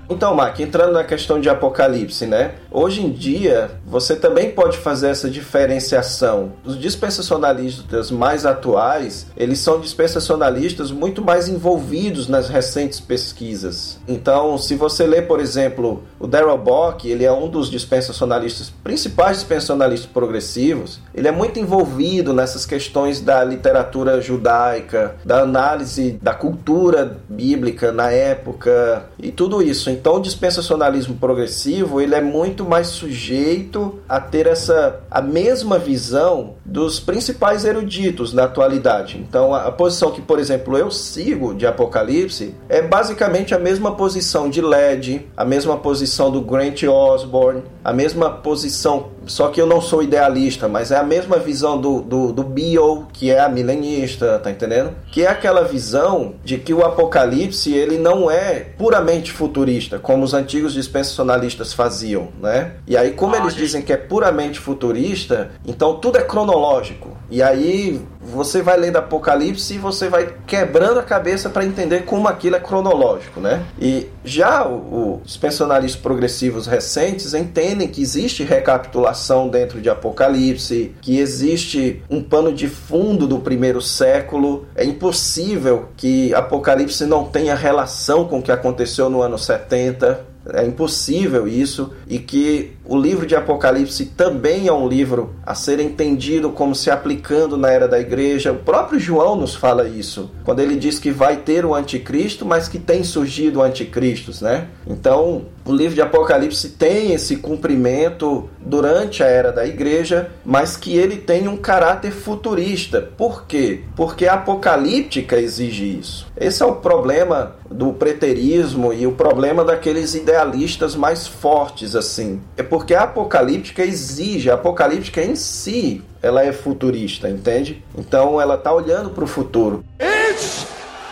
Então, Mark, entrando na questão de Apocalipse, né? Hoje em dia, você também pode fazer essa diferenciação. Os dispensacionalistas mais atuais, eles são dispensacionalistas muito mais envolvidos nas recentes pesquisas. Então, se você lê, por exemplo, o Darrell Bock, ele é um dos dispensacionalistas, principais dispensacionalistas progressivos, ele é muito envolvido nessas questões da literatura judaica, da análise da cultura bíblica na época e tudo isso. Então, o dispensacionalismo progressivo ele é muito mais sujeito a ter essa a mesma visão dos principais eruditos na atualidade. Então, a, a posição que, por exemplo, eu sigo de Apocalipse é basicamente a mesma posição de Led, a mesma posição do Grant Osborne, a mesma posição, só que eu não sou idealista, mas é a mesma visão do, do, do Bio, que é a milenista, tá entendendo? Que é aquela visão de que o Apocalipse ele não é puramente futurista, como os antigos dispensacionalistas faziam, né? E aí, como eles dizem que é puramente futurista, então tudo é cronológico. E aí você vai lendo Apocalipse e você vai quebrando a cabeça para entender como aquilo é cronológico, né? E já os pensionalistas progressivos recentes entendem que existe recapitulação dentro de Apocalipse, que existe um pano de fundo do primeiro século. É impossível que Apocalipse não tenha relação com o que aconteceu no ano 70. É impossível isso e que o livro de Apocalipse também é um livro a ser entendido como se aplicando na era da igreja. O próprio João nos fala isso, quando ele diz que vai ter o anticristo, mas que tem surgido o anticristo, né? Então, o livro de Apocalipse tem esse cumprimento durante a era da igreja, mas que ele tem um caráter futurista. Por quê? Porque a apocalíptica exige isso. Esse é o problema do preterismo e o problema daqueles idealistas mais fortes assim. É porque a apocalíptica exige, a apocalíptica em si, ela é futurista, entende? Então ela está olhando para o futuro. It's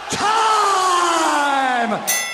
time!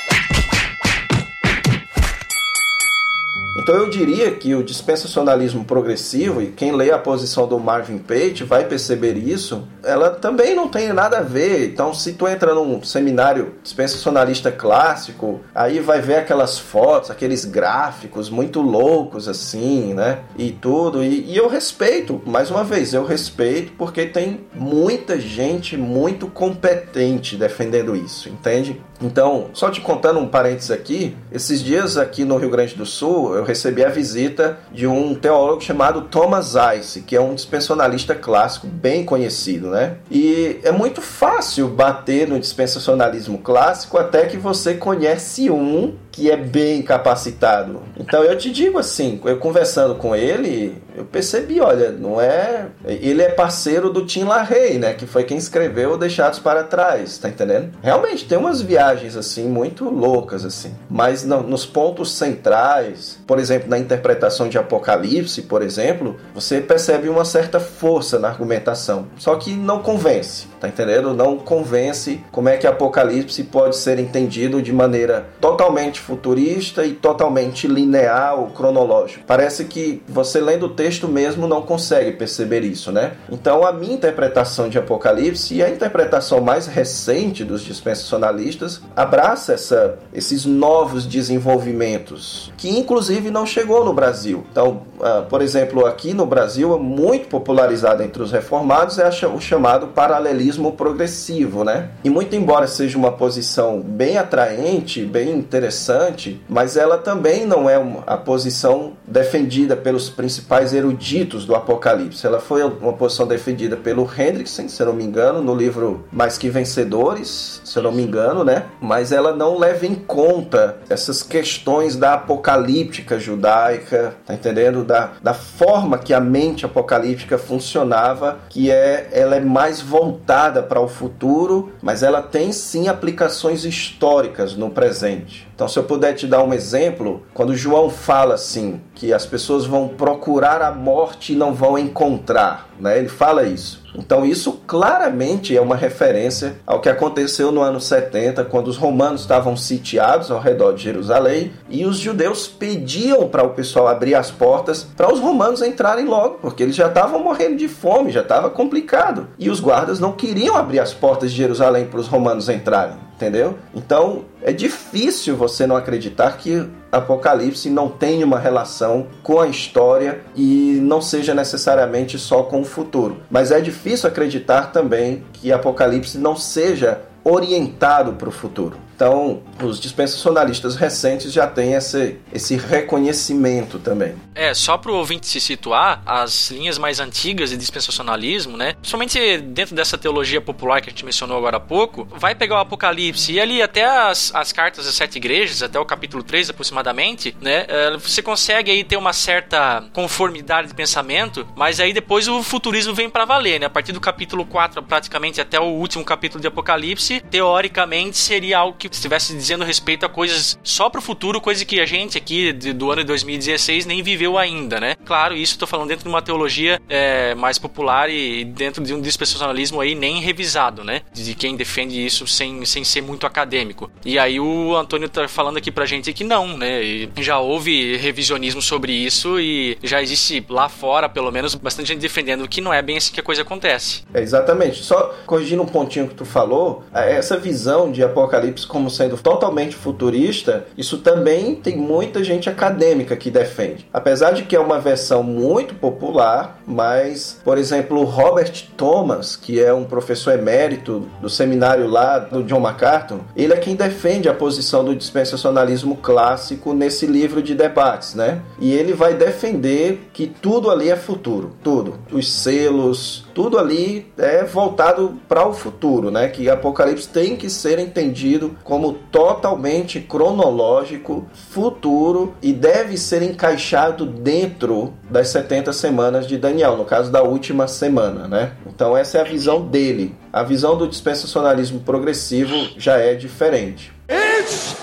Então eu diria que o dispensacionalismo progressivo, e quem lê a posição do Marvin Page vai perceber isso, ela também não tem nada a ver. Então se tu entra num seminário dispensacionalista clássico, aí vai ver aquelas fotos, aqueles gráficos muito loucos assim, né? E tudo. E, e eu respeito, mais uma vez, eu respeito porque tem muita gente muito competente defendendo isso, entende? Então, só te contando um parênteses aqui, esses dias aqui no Rio Grande do Sul, eu recebi a visita de um teólogo chamado Thomas Ice, que é um dispensacionalista clássico bem conhecido, né? E é muito fácil bater no dispensacionalismo clássico até que você conhece um que é bem capacitado. Então eu te digo assim, eu conversando com ele, eu percebi, olha, não é. Ele é parceiro do Tim LaHaye, né? Que foi quem escreveu Deixados para Trás, tá entendendo? Realmente tem umas viagens assim muito loucas assim, mas no, nos pontos centrais, por exemplo, na interpretação de Apocalipse, por exemplo, você percebe uma certa força na argumentação, só que não convence, tá entendendo? Não convence como é que Apocalipse pode ser entendido de maneira totalmente futurista e totalmente linear ou cronológico. Parece que você lendo o texto mesmo não consegue perceber isso, né? Então a minha interpretação de Apocalipse e a interpretação mais recente dos dispensacionalistas abraça essa, esses novos desenvolvimentos que inclusive não chegou no Brasil. Então, uh, por exemplo, aqui no Brasil muito popularizado entre os reformados é o chamado paralelismo progressivo, né? E muito embora seja uma posição bem atraente, bem interessante, mas ela também não é a posição defendida pelos principais eruditos do Apocalipse. Ela foi uma posição defendida pelo Hendrickson, se eu não me engano, no livro Mais que Vencedores, se eu não me engano, né? Mas ela não leva em conta essas questões da apocalíptica judaica, tá entendendo? Da, da forma que a mente apocalíptica funcionava, que é ela é mais voltada para o futuro, mas ela tem sim aplicações históricas no presente. Então, se eu puder te dar um exemplo, quando João fala assim, que as pessoas vão procurar a morte não vão encontrar, né? Ele fala isso. Então, isso claramente é uma referência ao que aconteceu no ano 70, quando os romanos estavam sitiados ao redor de Jerusalém e os judeus pediam para o pessoal abrir as portas para os romanos entrarem logo, porque eles já estavam morrendo de fome, já estava complicado. E os guardas não queriam abrir as portas de Jerusalém para os romanos entrarem entendeu? Então é difícil você não acreditar que Apocalipse não tenha uma relação com a história e não seja necessariamente só com o futuro. Mas é difícil acreditar também que Apocalipse não seja orientado para o futuro. Então, os dispensacionalistas recentes já têm esse, esse reconhecimento também. É, só para o ouvinte se situar, as linhas mais antigas de dispensacionalismo, né? Somente dentro dessa teologia popular que a gente mencionou agora há pouco, vai pegar o Apocalipse e ali até as, as cartas das sete igrejas, até o capítulo 3 aproximadamente, né? É, você consegue aí ter uma certa conformidade de pensamento, mas aí depois o futurismo vem para valer, né? A partir do capítulo 4 praticamente até o último capítulo de Apocalipse, teoricamente seria algo que estivesse dizendo respeito a coisas só pro futuro, coisa que a gente aqui do ano de 2016 nem viveu ainda, né? Claro, isso estou falando dentro de uma teologia é, mais popular e dentro de um dispensacionalismo aí nem revisado, né? De quem defende isso sem, sem ser muito acadêmico. E aí o Antônio tá falando aqui pra gente que não, né? E já houve revisionismo sobre isso e já existe lá fora, pelo menos, bastante gente defendendo que não é bem assim que a coisa acontece. É, exatamente. Só corrigindo um pontinho que tu falou, essa visão de Apocalipse como sendo totalmente futurista, isso também tem muita gente acadêmica que defende. Apesar de que é uma versão muito popular, mas, por exemplo, Robert Thomas, que é um professor emérito do seminário lá do John MacArthur, ele é quem defende a posição do dispensacionalismo clássico nesse livro de debates, né? E ele vai defender que tudo ali é futuro, tudo. Os selos, tudo ali é voltado para o futuro, né? Que Apocalipse tem que ser entendido como totalmente cronológico, futuro e deve ser encaixado dentro das 70 semanas de Daniel, no caso da última semana, né? Então essa é a visão dele. A visão do dispensacionalismo progressivo já é diferente. It's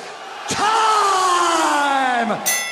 time!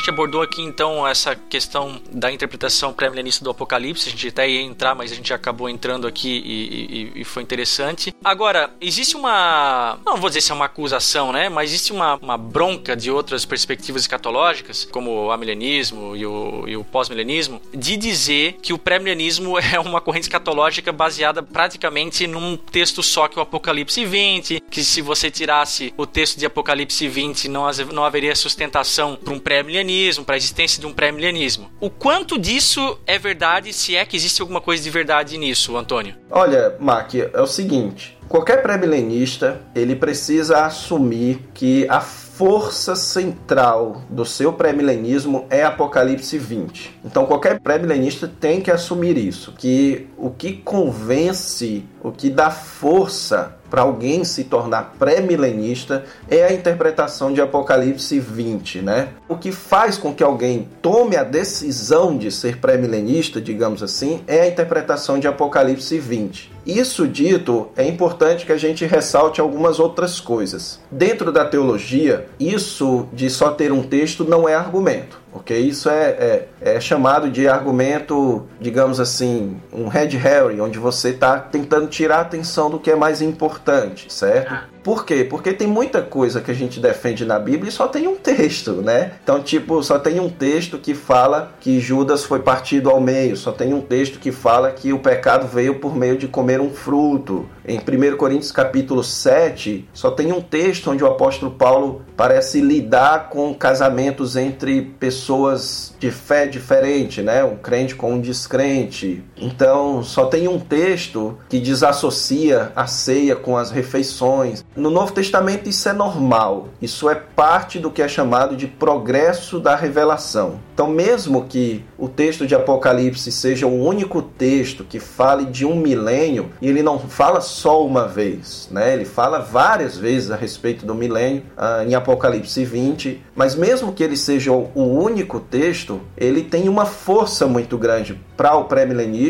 Gente abordou aqui então essa questão da interpretação pré-milenista do Apocalipse. A gente até ia entrar, mas a gente acabou entrando aqui e, e, e, foi interessante. Agora, existe uma. Não vou dizer se é uma acusação, né? Mas existe uma, uma bronca de outras perspectivas escatológicas, como o amilenismo e o, e o pós-milenismo, de dizer que o pré-milenismo é uma corrente escatológica baseada praticamente num texto só que o Apocalipse 20, que se você tirasse o texto de Apocalipse 20, não, não haveria sustentação para um pré-milenismo milenismo, para a existência de um pré-milenismo. O quanto disso é verdade, se é que existe alguma coisa de verdade nisso, Antônio? Olha, Mac, é o seguinte, qualquer pré-milenista, ele precisa assumir que a força central do seu pré-milenismo é Apocalipse 20. Então qualquer pré-milenista tem que assumir isso, que o que convence, o que dá força para alguém se tornar pré-milenista é a interpretação de Apocalipse 20, né? O que faz com que alguém tome a decisão de ser pré-milenista, digamos assim, é a interpretação de Apocalipse 20. Isso dito, é importante que a gente ressalte algumas outras coisas. Dentro da teologia, isso de só ter um texto não é argumento ok? Isso é, é, é, chamado de argumento, digamos assim, um red herring, onde você está tentando tirar a atenção do que é mais importante, certo? Por quê? Porque tem muita coisa que a gente defende na Bíblia e só tem um texto, né? Então, tipo, só tem um texto que fala que Judas foi partido ao meio, só tem um texto que fala que o pecado veio por meio de comer um fruto. Em 1 Coríntios capítulo 7, só tem um texto onde o apóstolo Paulo parece lidar com casamentos entre pessoas de fé diferente, né? Um crente com um descrente. Então, só tem um texto que desassocia a ceia com as refeições. No Novo Testamento isso é normal, isso é parte do que é chamado de progresso da revelação. Então, mesmo que o texto de Apocalipse seja o único texto que fale de um milênio, e ele não fala só uma vez, né? ele fala várias vezes a respeito do milênio uh, em Apocalipse 20, mas mesmo que ele seja o único texto, ele tem uma força muito grande para o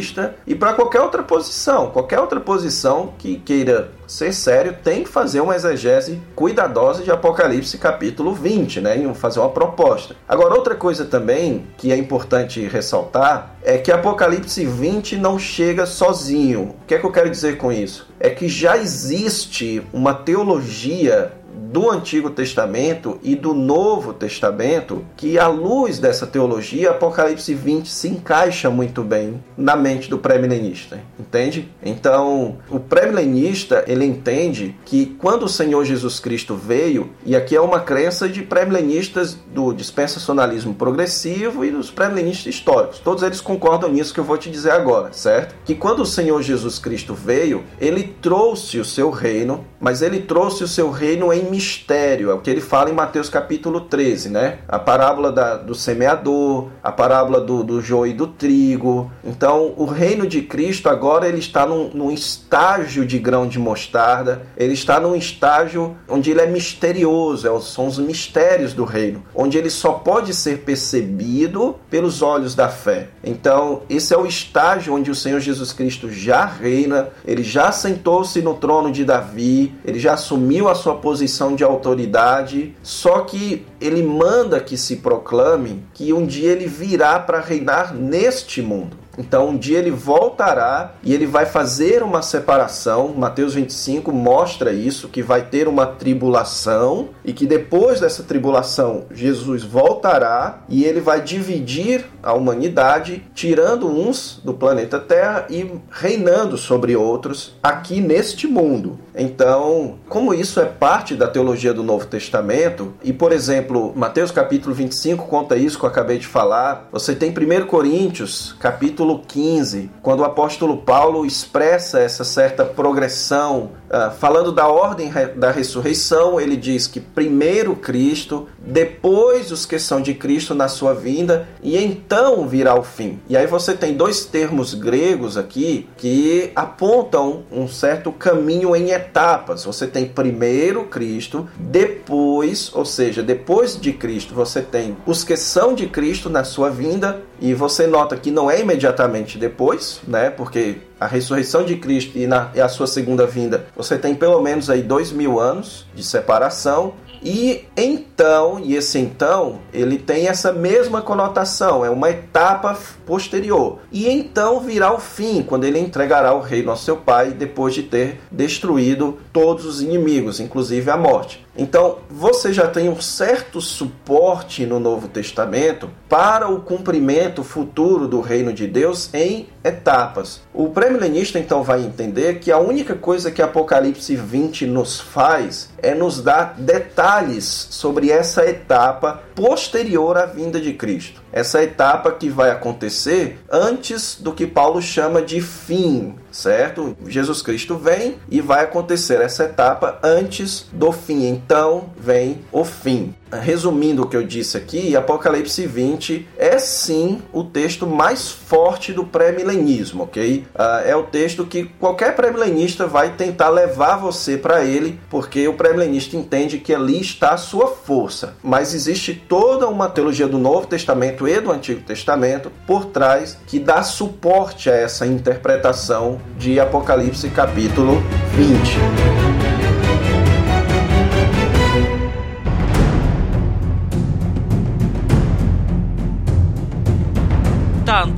pré-milenista e para qualquer outra posição. Qualquer outra posição que queira ser sério tem que fazer uma exegese cuidadosa de Apocalipse capítulo 20, né? E fazer uma proposta. Agora, outra coisa também que é importante ressaltar é que Apocalipse 20 não chega sozinho. O que é que eu quero dizer com isso? É que já existe uma teologia do Antigo Testamento e do Novo Testamento, que à luz dessa teologia, Apocalipse 20 se encaixa muito bem na mente do pré-milenista, entende? Então, o pré-milenista, ele entende que quando o Senhor Jesus Cristo veio, e aqui é uma crença de pré-milenistas do dispensacionalismo progressivo e dos pré-milenistas históricos, todos eles concordam nisso que eu vou te dizer agora, certo? Que quando o Senhor Jesus Cristo veio, ele trouxe o seu reino, mas ele trouxe o seu reino em mistério, é o que ele fala em Mateus capítulo 13, né? A parábola da, do semeador, a parábola do, do joio e do trigo. Então, o reino de Cristo agora ele está num, num estágio de grão de mostarda, ele está num estágio onde ele é misterioso, é, são os mistérios do reino, onde ele só pode ser percebido pelos olhos da fé. Então, esse é o estágio onde o Senhor Jesus Cristo já reina, ele já sentou-se no trono de Davi, ele já assumiu a sua posição de autoridade, só que ele manda que se proclame que um dia ele virá para reinar neste mundo. Então um dia ele voltará e ele vai fazer uma separação. Mateus 25 mostra isso, que vai ter uma tribulação e que depois dessa tribulação Jesus voltará e ele vai dividir a humanidade, tirando uns do planeta Terra e reinando sobre outros aqui neste mundo. Então, como isso é parte da teologia do Novo Testamento, e por exemplo, Mateus capítulo 25 conta isso que eu acabei de falar, você tem 1 Coríntios capítulo 15, quando o apóstolo Paulo expressa essa certa progressão, uh, falando da ordem da ressurreição, ele diz que primeiro Cristo, depois os que são de Cristo na sua vinda, e então virá o fim. E aí você tem dois termos gregos aqui que apontam um certo caminho em etapas. Você tem primeiro Cristo, depois, ou seja, depois de Cristo, você tem os que são de Cristo na sua vinda, e você nota que não é imediatamente depois, né? Porque a ressurreição de Cristo e, na, e a sua segunda vinda, você tem pelo menos aí dois mil anos de separação. E então, e esse então, ele tem essa mesma conotação, é uma etapa posterior. E então virá o fim, quando ele entregará o reino ao seu pai, depois de ter destruído todos os inimigos, inclusive a morte. Então, você já tem um certo suporte no Novo Testamento para o cumprimento futuro do reino de Deus em etapas. O pré-milenista então vai entender que a única coisa que Apocalipse 20 nos faz é nos dar detalhes sobre essa etapa posterior à vinda de Cristo. Essa etapa que vai acontecer antes do que Paulo chama de fim, certo? Jesus Cristo vem e vai acontecer essa etapa antes do fim. Então vem o fim. Resumindo o que eu disse aqui, Apocalipse 20 é sim o texto mais forte do pré-milenismo, ok? Uh, é o texto que qualquer pré-milenista vai tentar levar você para ele, porque o pré-milenista entende que ali está a sua força. Mas existe toda uma teologia do Novo Testamento e do Antigo Testamento por trás que dá suporte a essa interpretação de Apocalipse capítulo 20.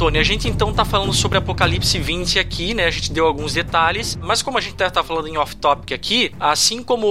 Antônio, a gente então tá falando sobre Apocalipse 20 aqui, né? A gente deu alguns detalhes, mas como a gente tá, tá falando em off-topic aqui, assim como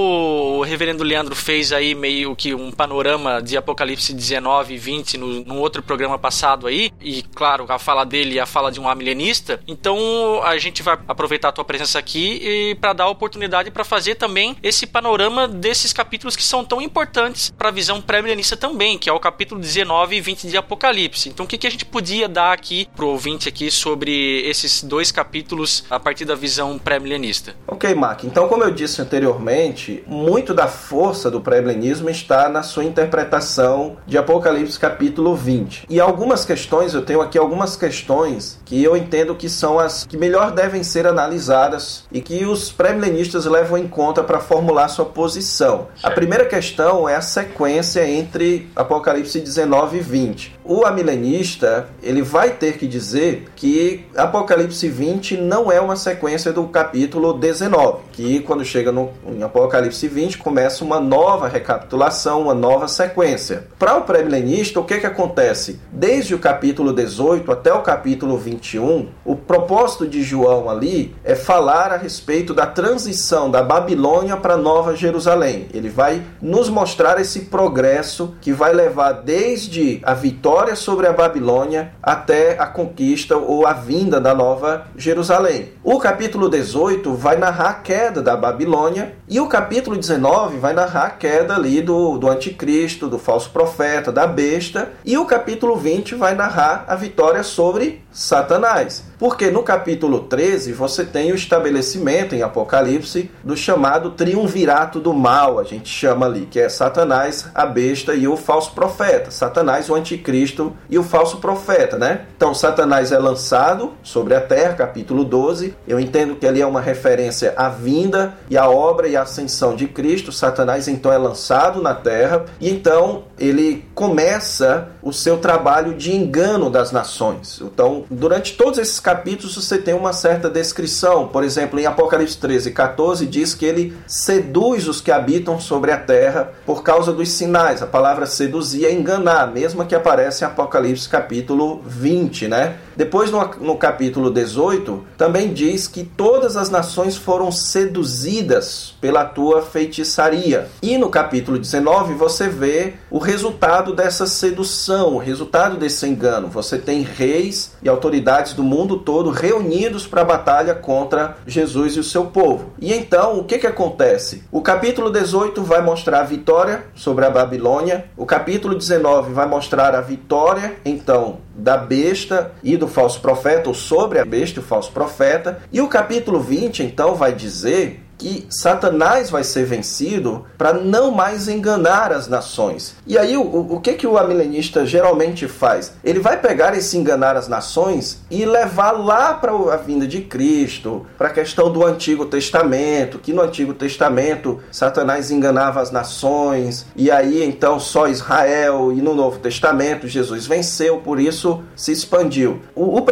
o reverendo Leandro fez aí meio que um panorama de Apocalipse 19 e 20 no, num outro programa passado aí, e claro, a fala dele é a fala de um amilenista, então a gente vai aproveitar a tua presença aqui para dar a oportunidade para fazer também esse panorama desses capítulos que são tão importantes para a visão pré-milenista também, que é o capítulo 19 e 20 de Apocalipse. Então o que, que a gente podia dar falar pro ouvinte aqui sobre esses dois capítulos a partir da visão pré-milenista. Ok, Mark. Então, como eu disse anteriormente, muito da força do pré-milenismo está na sua interpretação de Apocalipse capítulo 20. E algumas questões, eu tenho aqui algumas questões que eu entendo que são as que melhor devem ser analisadas e que os pré-milenistas levam em conta para formular sua posição. A primeira questão é a sequência entre Apocalipse 19 e 20. O amilenista, ele vai ter que dizer que Apocalipse 20 não é uma sequência do capítulo 19, que quando chega no, em Apocalipse 20 começa uma nova recapitulação, uma nova sequência. Para o pré-milenista, o que, que acontece? Desde o capítulo 18 até o capítulo 21, o propósito de João ali é falar a respeito da transição da Babilônia para Nova Jerusalém. Ele vai nos mostrar esse progresso que vai levar desde a vitória sobre a Babilônia até a conquista ou a vinda da Nova Jerusalém. O capítulo 18 vai narrar a queda da Babilônia e o capítulo 19 vai narrar a queda ali do, do anticristo, do falso profeta, da besta e o capítulo 20 vai narrar a vitória sobre Satanás. Porque no capítulo 13 você tem o estabelecimento em Apocalipse do chamado triunvirato do mal, a gente chama ali, que é Satanás, a besta e o falso profeta. Satanás, o anticristo e o falso profeta, né? Então Satanás é lançado sobre a terra, capítulo 12. Eu entendo que ali é uma referência à vinda e à obra e à ascensão de Cristo. Satanás então é lançado na terra e então ele começa o seu trabalho de engano das nações. Então, durante todos esses capítulos você tem uma certa descrição. Por exemplo, em Apocalipse 13, 14, diz que ele seduz os que habitam sobre a terra por causa dos sinais. A palavra seduzir é enganar, mesma que aparece em Apocalipse capítulo 20, né? Depois, no, no capítulo 18, também diz que todas as nações foram seduzidas pela tua feitiçaria. E no capítulo 19, você vê o resultado dessa sedução, o resultado desse engano. Você tem reis e autoridades do mundo todo reunidos para a batalha contra Jesus e o seu povo. E então, o que, que acontece? O capítulo 18 vai mostrar a vitória sobre a Babilônia, o capítulo 19 vai mostrar a vitória, então, da besta e do falso profeta, ou sobre a besta e o falso profeta. E o capítulo 20, então, vai dizer que Satanás vai ser vencido para não mais enganar as nações. E aí, o, o que, que o amilenista geralmente faz? Ele vai pegar esse enganar as nações e levar lá para a vinda de Cristo, para a questão do Antigo Testamento, que no Antigo Testamento Satanás enganava as nações, e aí então só Israel, e no Novo Testamento Jesus venceu, por isso se expandiu. O, o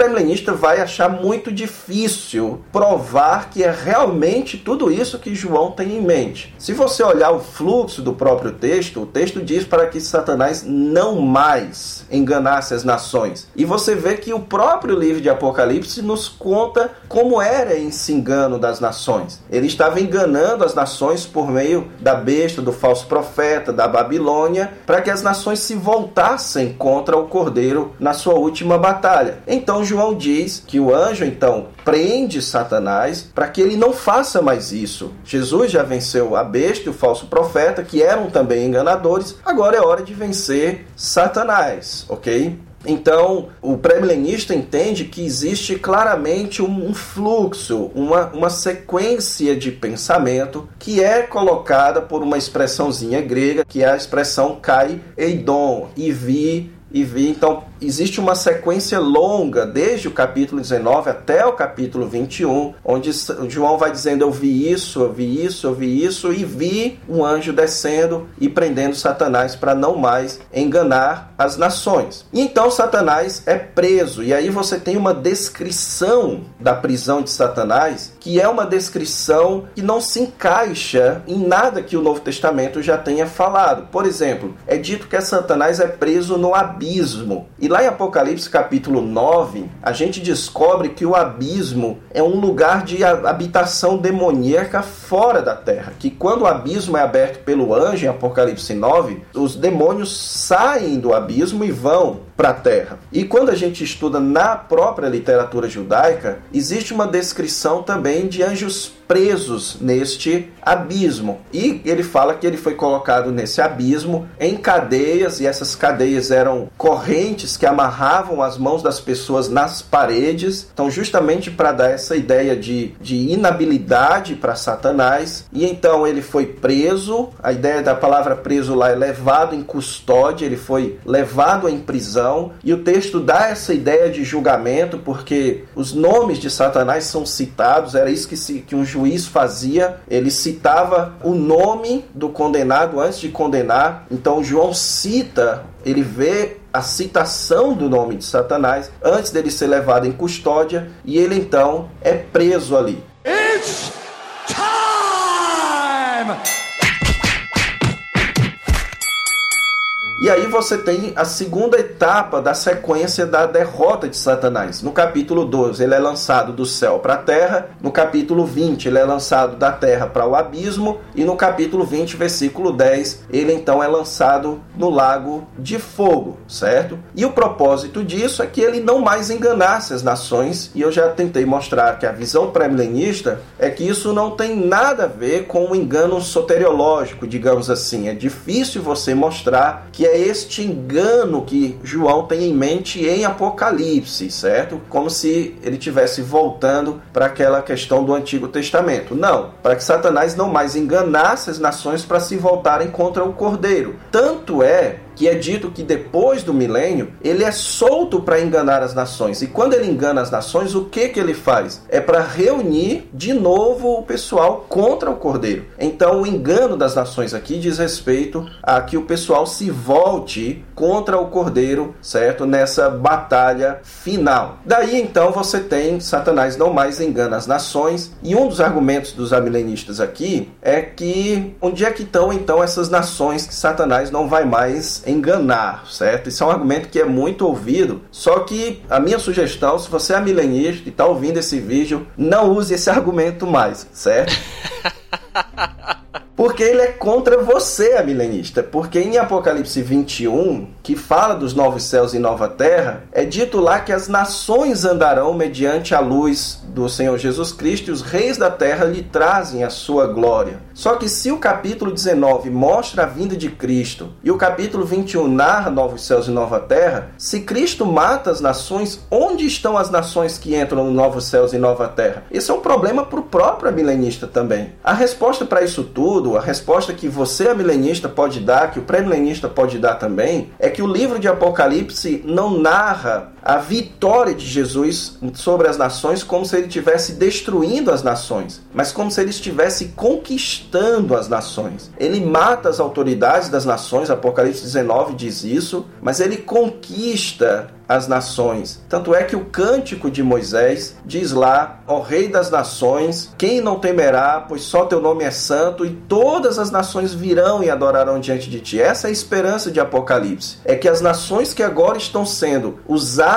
vai achar muito difícil provar que é realmente tudo isso isso que João tem em mente. Se você olhar o fluxo do próprio texto, o texto diz para que Satanás não mais enganasse as nações. E você vê que o próprio livro de Apocalipse nos conta como era esse engano das nações. Ele estava enganando as nações por meio da besta, do falso profeta, da Babilônia, para que as nações se voltassem contra o cordeiro na sua última batalha. Então João diz que o anjo então prende Satanás para que ele não faça mais isso. Jesus já venceu a besta e o falso profeta, que eram também enganadores, agora é hora de vencer Satanás, ok? Então, o pré-milenista entende que existe claramente um fluxo, uma, uma sequência de pensamento que é colocada por uma expressãozinha grega, que é a expressão kai eidon, e vi e vi. Então, existe uma sequência longa, desde o capítulo 19 até o capítulo 21, onde João vai dizendo: Eu vi isso, eu vi isso, eu vi isso, e vi um anjo descendo e prendendo Satanás para não mais enganar as nações. E então Satanás é preso, e aí você tem uma descrição da prisão de Satanás, que é uma descrição que não se encaixa em nada que o Novo Testamento já tenha falado. Por exemplo, é dito que Satanás é preso no abismo. E lá em Apocalipse capítulo 9, a gente descobre que o abismo é um lugar de habitação demoníaca fora da terra. Que quando o abismo é aberto pelo anjo, em Apocalipse 9, os demônios saem do abismo e vão para a terra. E quando a gente estuda na própria literatura judaica, existe uma descrição também de anjos presos neste abismo. E ele fala que ele foi colocado nesse abismo em cadeias, e essas cadeias eram correntes que amarravam as mãos das pessoas nas paredes. Então, justamente para dar essa ideia de, de inabilidade para Satanás. E então ele foi preso. A ideia da palavra preso lá é levado em custódia, ele foi levado em prisão. E o texto dá essa ideia de julgamento, porque os nomes de Satanás são citados, era isso que, se, que um juiz fazia, ele citava o nome do condenado antes de condenar. Então João cita, ele vê a citação do nome de Satanás antes dele ser levado em custódia e ele então é preso ali. It's time! E aí você tem a segunda etapa da sequência da derrota de Satanás. No capítulo 12, ele é lançado do céu para a terra. No capítulo 20, ele é lançado da terra para o abismo. E no capítulo 20, versículo 10, ele então é lançado no lago de fogo, certo? E o propósito disso é que ele não mais enganasse as nações. E eu já tentei mostrar que a visão pré-milenista é que isso não tem nada a ver com o um engano soteriológico, digamos assim. É difícil você mostrar que é este engano que João tem em mente em Apocalipse, certo? Como se ele tivesse voltando para aquela questão do Antigo Testamento. Não, para que Satanás não mais enganasse as nações para se voltarem contra o Cordeiro. Tanto é que é dito que depois do milênio ele é solto para enganar as nações. E quando ele engana as nações, o que que ele faz? É para reunir de novo o pessoal contra o Cordeiro. Então o engano das nações aqui diz respeito a que o pessoal se volte contra o Cordeiro, certo? Nessa batalha final. Daí então você tem Satanás não mais engana as nações, e um dos argumentos dos amilenistas aqui é que onde é que estão então essas nações que Satanás não vai mais enganar, certo? Isso é um argumento que é muito ouvido, só que a minha sugestão, se você é milenista e está ouvindo esse vídeo, não use esse argumento mais, certo? Porque ele é contra você, a milenista. Porque em Apocalipse 21, que fala dos novos céus e nova terra, é dito lá que as nações andarão mediante a luz do Senhor Jesus Cristo e os reis da terra lhe trazem a sua glória. Só que se o capítulo 19 mostra a vinda de Cristo e o capítulo 21 narra novos céus e nova terra, se Cristo mata as nações, onde estão as nações que entram no novos céus e nova terra? Isso é um problema para o próprio milenista também. A resposta para isso tudo, a resposta que você, a milenista, pode dar, que o pré-milenista pode dar também, é que o livro de Apocalipse não narra a vitória de Jesus sobre as nações como se ele estivesse destruindo as nações, mas como se ele estivesse conquistando as nações. Ele mata as autoridades das nações, Apocalipse 19 diz isso, mas ele conquista as nações. Tanto é que o cântico de Moisés diz lá: Ó Rei das nações, quem não temerá, pois só teu nome é santo, e todas as nações virão e adorarão diante de ti. Essa é a esperança de Apocalipse. É que as nações que agora estão sendo usadas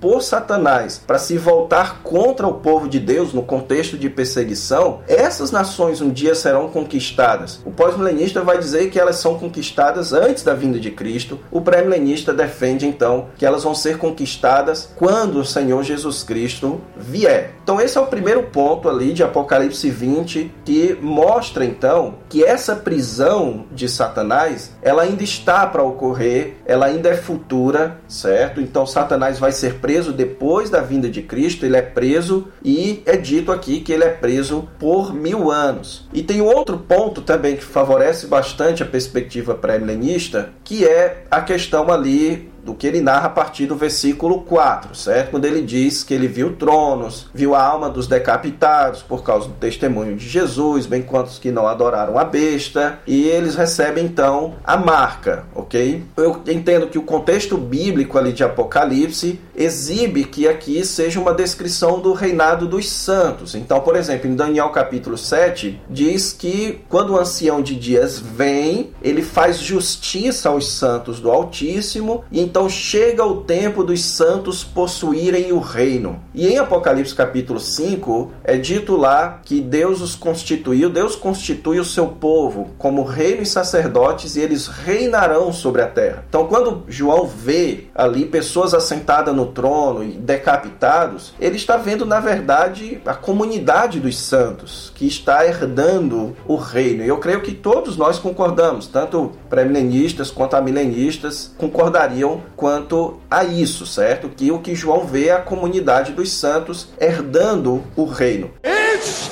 por Satanás para se voltar contra o povo de Deus no contexto de perseguição, essas nações um dia serão conquistadas. O pós-milenista vai dizer que elas são conquistadas antes da vinda de Cristo. O pré-milenista defende então que elas vão ser conquistadas quando o Senhor Jesus Cristo vier. Então esse é o primeiro ponto ali de Apocalipse 20 que mostra então que essa prisão de Satanás, ela ainda está para ocorrer, ela ainda é futura, certo? Então Satanás vai ser preso depois da vinda de Cristo, ele é preso e é dito aqui que ele é preso por mil anos. E tem outro ponto também que favorece bastante a perspectiva pré-milenista, que é a questão ali do que ele narra a partir do versículo 4, certo? Quando ele diz que ele viu tronos, viu a alma dos decapitados por causa do testemunho de Jesus, bem quanto os que não adoraram a besta, e eles recebem então a marca, ok? Eu entendo que o contexto bíblico ali de Apocalipse exibe que aqui seja uma descrição do reinado dos santos. Então, por exemplo, em Daniel capítulo 7, diz que quando o ancião de dias vem, ele faz justiça aos santos do Altíssimo e então chega o tempo dos santos possuírem o reino. E em Apocalipse capítulo 5 é dito lá que Deus os constituiu, Deus constitui o seu povo como reino e sacerdotes e eles reinarão sobre a terra. Então quando João vê ali pessoas assentadas no trono e decapitados, ele está vendo na verdade a comunidade dos santos que está herdando o reino. E eu creio que todos nós concordamos, tanto pré-milenistas quanto amilenistas concordariam quanto a isso, certo? Que o que João vê é a comunidade dos santos herdando o reino. It's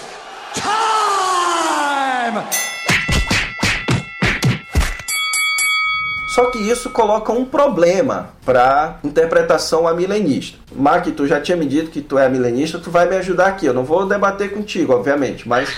time! Só que isso coloca um problema para interpretação amilenista. Mark, tu já tinha me dito que tu é milenista, tu vai me ajudar aqui. Eu não vou debater contigo, obviamente, mas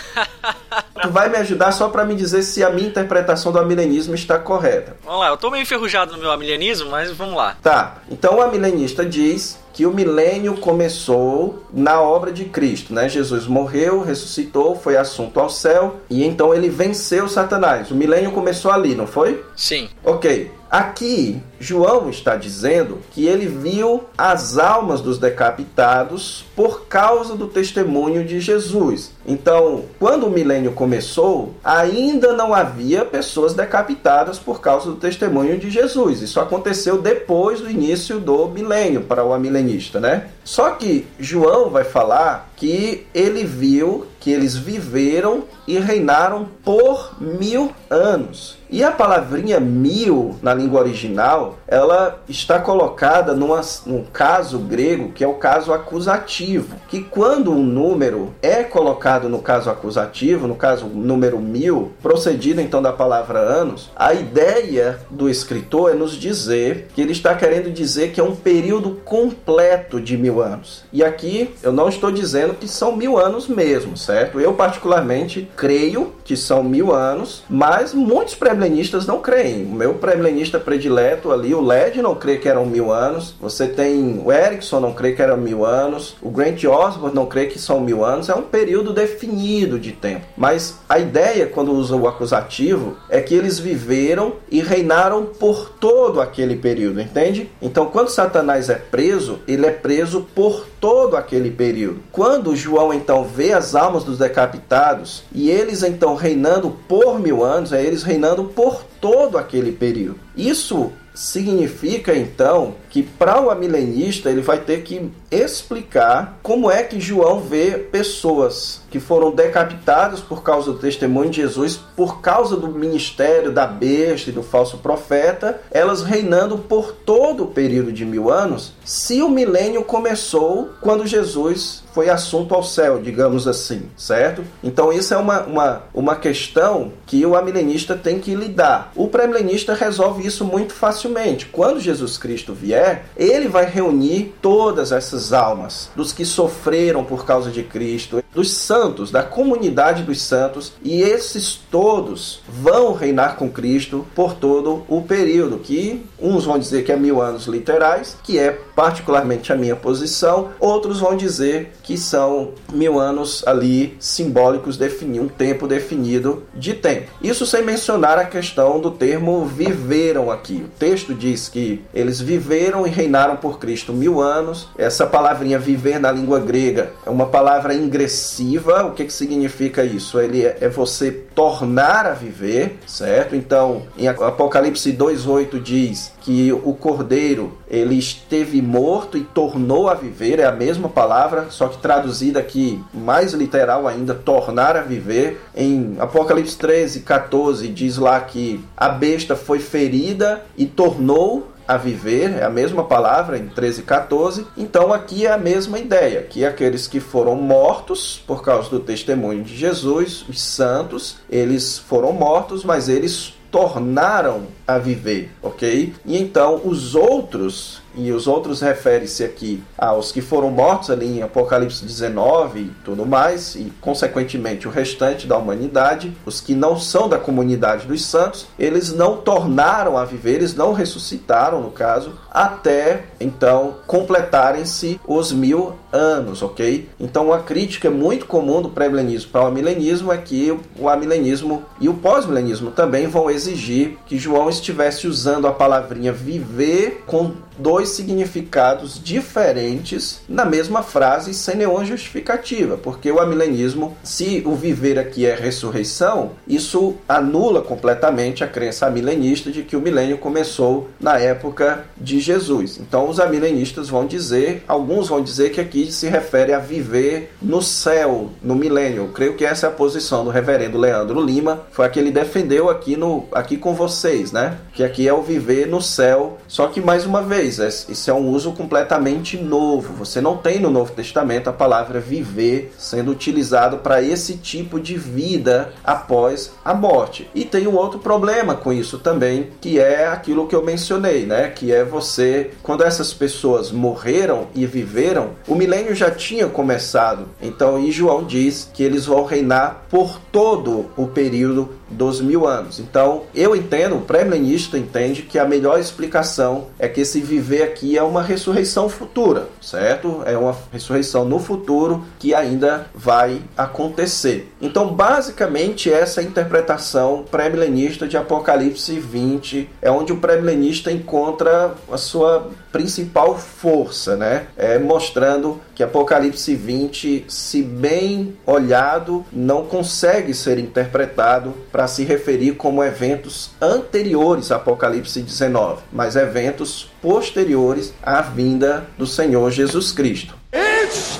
tu vai me ajudar só para me dizer se a minha interpretação do amilenismo está correta. Vamos lá, eu tô meio enferrujado no meu amilenismo, mas vamos lá. Tá. Então o amilenista diz que o milênio começou na obra de Cristo, né? Jesus morreu, ressuscitou, foi assunto ao céu e então ele venceu Satanás. O milênio começou ali, não foi? Sim. OK. Aqui, João está dizendo que ele viu as almas dos decapitados por causa do testemunho de Jesus. Então, quando o milênio começou, ainda não havia pessoas decapitadas por causa do testemunho de Jesus. Isso aconteceu depois do início do milênio para o amilenista, né? Só que João vai falar que ele viu que eles viveram e reinaram por mil anos. E a palavrinha mil na língua original, ela está colocada numa, num caso grego que é o caso acusativo, que quando um número é colocado no caso acusativo, no caso número mil, procedido então da palavra anos, a ideia do escritor é nos dizer que ele está querendo dizer que é um período completo de mil anos. E aqui eu não estou dizendo que são mil anos mesmo, certo? Eu particularmente creio que são mil anos, mas muitos pré-milenistas não creem. O meu pré-milenista predileto ali, o LED, não crê que eram mil anos. Você tem o Erickson, não crê que eram mil anos. O Grant Osborne não crê que são mil anos. É um período definido de tempo. Mas a ideia, quando usa o acusativo, é que eles viveram e reinaram por todo aquele período, entende? Então, quando Satanás é preso, ele é preso por todo aquele período. Quando João então vê as almas dos decapitados e eles então reinando por mil anos, é eles reinando por todo aquele período. Isso significa então que para o amilenista ele vai ter que explicar como é que João vê pessoas que foram decapitadas por causa do testemunho de Jesus, por causa do ministério da besta e do falso profeta, elas reinando por todo o período de mil anos, se o milênio começou quando Jesus foi assunto ao céu, digamos assim, certo? Então isso é uma, uma, uma questão que o amilenista tem que lidar. O pré-milenista resolve isso muito facilmente. Quando Jesus Cristo vier, ele vai reunir todas essas almas dos que sofreram por causa de Cristo, dos santos, da comunidade dos santos, e esses todos vão reinar com Cristo por todo o período, que uns vão dizer que é mil anos literais, que é particularmente a minha posição, outros vão dizer que são mil anos ali simbólicos, definir um tempo definido de tempo. Isso sem mencionar a questão do termo viveram aqui. O texto diz que eles viveram e reinaram por Cristo mil anos. Essa palavrinha viver na língua grega é uma palavra ingressiva. O que, que significa isso? Ele é, é você tornar a viver, certo? Então, em Apocalipse 2:8 diz que o cordeiro ele esteve morto e tornou a viver, é a mesma palavra, só que traduzida aqui mais literal ainda, tornar a viver. Em Apocalipse 13, 14 diz lá que a besta foi ferida e tornou a viver, é a mesma palavra em 13 e 14. Então aqui é a mesma ideia, que aqueles que foram mortos por causa do testemunho de Jesus, os santos, eles foram mortos, mas eles tornaram a viver, ok? E então os outros e os outros refere-se aqui aos que foram mortos ali em Apocalipse 19 e tudo mais, e consequentemente o restante da humanidade, os que não são da comunidade dos santos, eles não tornaram a viver, eles não ressuscitaram, no caso, até então completarem-se os mil anos, ok? Então uma crítica muito comum do pré-milenismo para o amilenismo é que o amilenismo e o pós-milenismo também vão exigir que João estivesse usando a palavrinha viver com dois significados diferentes na mesma frase sem nenhuma justificativa, porque o amilenismo, se o viver aqui é ressurreição, isso anula completamente a crença amilenista de que o milênio começou na época de Jesus. Então os amilenistas vão dizer, alguns vão dizer que aqui se refere a viver no céu, no milênio. Creio que essa é a posição do reverendo Leandro Lima, foi a que ele defendeu aqui no aqui com vocês, né? Que aqui é o viver no céu, só que mais uma vez isso é um uso completamente novo. Você não tem no Novo Testamento a palavra viver sendo utilizado para esse tipo de vida após a morte. E tem um outro problema com isso também, que é aquilo que eu mencionei, né? Que é você, quando essas pessoas morreram e viveram, o milênio já tinha começado. Então, e João diz que eles vão reinar por todo o período dos mil anos. Então, eu entendo, o pré-milenista entende que a melhor explicação é que esse viver aqui é uma ressurreição futura, certo? É uma ressurreição no futuro que ainda vai acontecer. Então, basicamente, essa é a interpretação pré-milenista de Apocalipse 20 é onde o pré-milenista encontra a sua principal força, né? É mostrando que Apocalipse 20, se bem olhado, não consegue ser interpretado para se referir como eventos anteriores a Apocalipse 19, mas eventos posteriores à vinda do Senhor Jesus Cristo. It's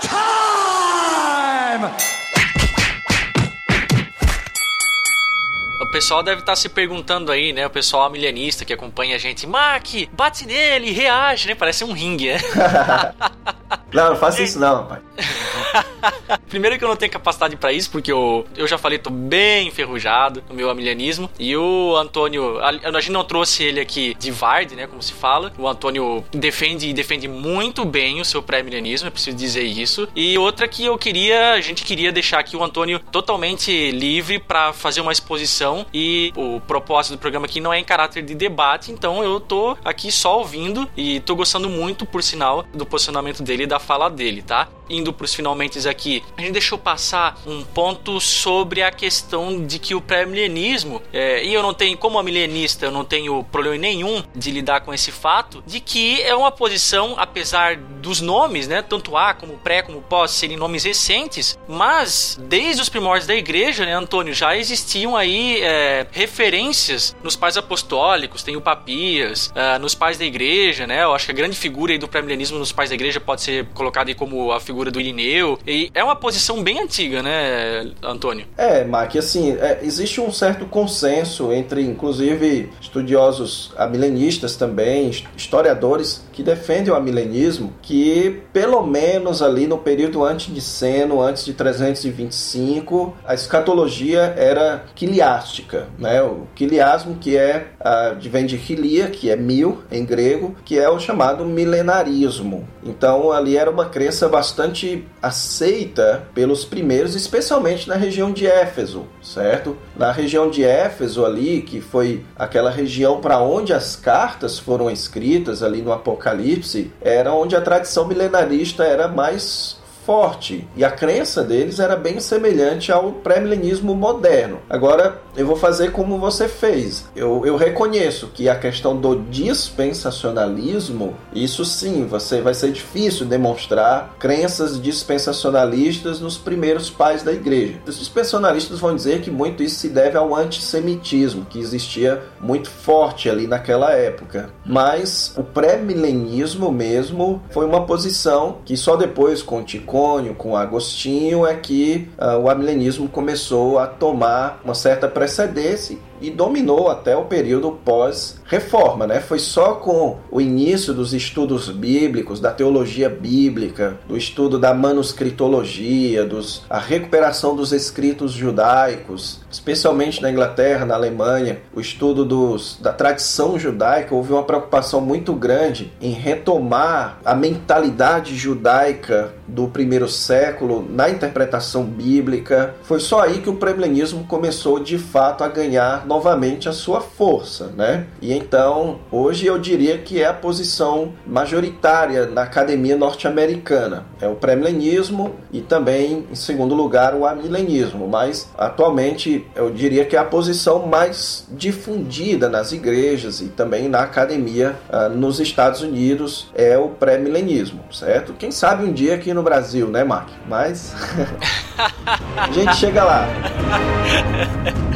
time! Pessoal deve estar tá se perguntando aí, né? O pessoal milenista que acompanha a gente, Mac, bate nele, reage, né? Parece um ringue, né? não, não faça isso não, pai. Primeiro que eu não tenho capacidade para isso, porque eu, eu já falei, tô bem enferrujado no meu amilianismo. E o Antônio, a, a gente não trouxe ele aqui de Vard, né? Como se fala. O Antônio defende e defende muito bem o seu pré-milenismo, é preciso dizer isso. E outra que eu queria, a gente queria deixar aqui o Antônio totalmente livre para fazer uma exposição. E o propósito do programa aqui não é em caráter de debate, então eu tô aqui só ouvindo e tô gostando muito, por sinal, do posicionamento dele e da fala dele, tá? Indo pros finalmente aqui, a gente deixou passar um ponto sobre a questão de que o pré-milenismo, é, e eu não tenho, como milenista, eu não tenho problema nenhum de lidar com esse fato, de que é uma posição, apesar dos nomes, né, tanto A como pré como pós serem nomes recentes, mas desde os primórdios da igreja, né, Antônio, já existiam aí é, referências nos pais apostólicos, tem o Papias, é, nos pais da igreja, né, eu acho que a grande figura aí do pré-milenismo nos pais da igreja pode ser colocada aí como a figura do Irineu, e é uma posição bem antiga, né, Antônio? É, Mark, assim, é, existe um certo consenso entre, inclusive, estudiosos amilenistas também, historiadores que defendem o amilenismo, que pelo menos ali no período antes de Seno, antes de 325, a escatologia era quiliástica, né? O quiliasmo que é, a, vem de quilia, que é mil em grego, que é o chamado milenarismo. Então ali era uma crença bastante aceita pelos primeiros, especialmente na região de Éfeso, certo? Na região de Éfeso ali, que foi aquela região para onde as cartas foram escritas ali no Apocalipse, era onde a tradição milenarista era mais forte e a crença deles era bem semelhante ao pré-milenismo moderno. Agora, eu vou fazer como você fez. Eu, eu reconheço que a questão do dispensacionalismo, isso sim, você vai ser difícil demonstrar crenças dispensacionalistas nos primeiros pais da igreja. Os dispensacionalistas vão dizer que muito isso se deve ao antissemitismo, que existia muito forte ali naquela época. Mas o pré-milenismo mesmo foi uma posição que só depois com Ticon Com Agostinho, é que uh, o amilenismo começou a tomar uma certa precedência e dominou até o período pós-reforma. Né? Foi só com o início dos estudos bíblicos, da teologia bíblica, do estudo da manuscritologia, dos, a recuperação dos escritos judaicos, especialmente na Inglaterra, na Alemanha, o estudo dos, da tradição judaica, houve uma preocupação muito grande em retomar a mentalidade judaica do primeiro século na interpretação bíblica. Foi só aí que o premilenismo começou de fato a ganhar novamente a sua força, né? E então, hoje eu diria que é a posição majoritária na academia norte-americana. É o pré-milenismo e também, em segundo lugar, o amilenismo. Mas, atualmente, eu diria que é a posição mais difundida nas igrejas e também na academia uh, nos Estados Unidos é o pré-milenismo, certo? Quem sabe um dia aqui no Brasil, né, Mark? Mas a gente chega lá.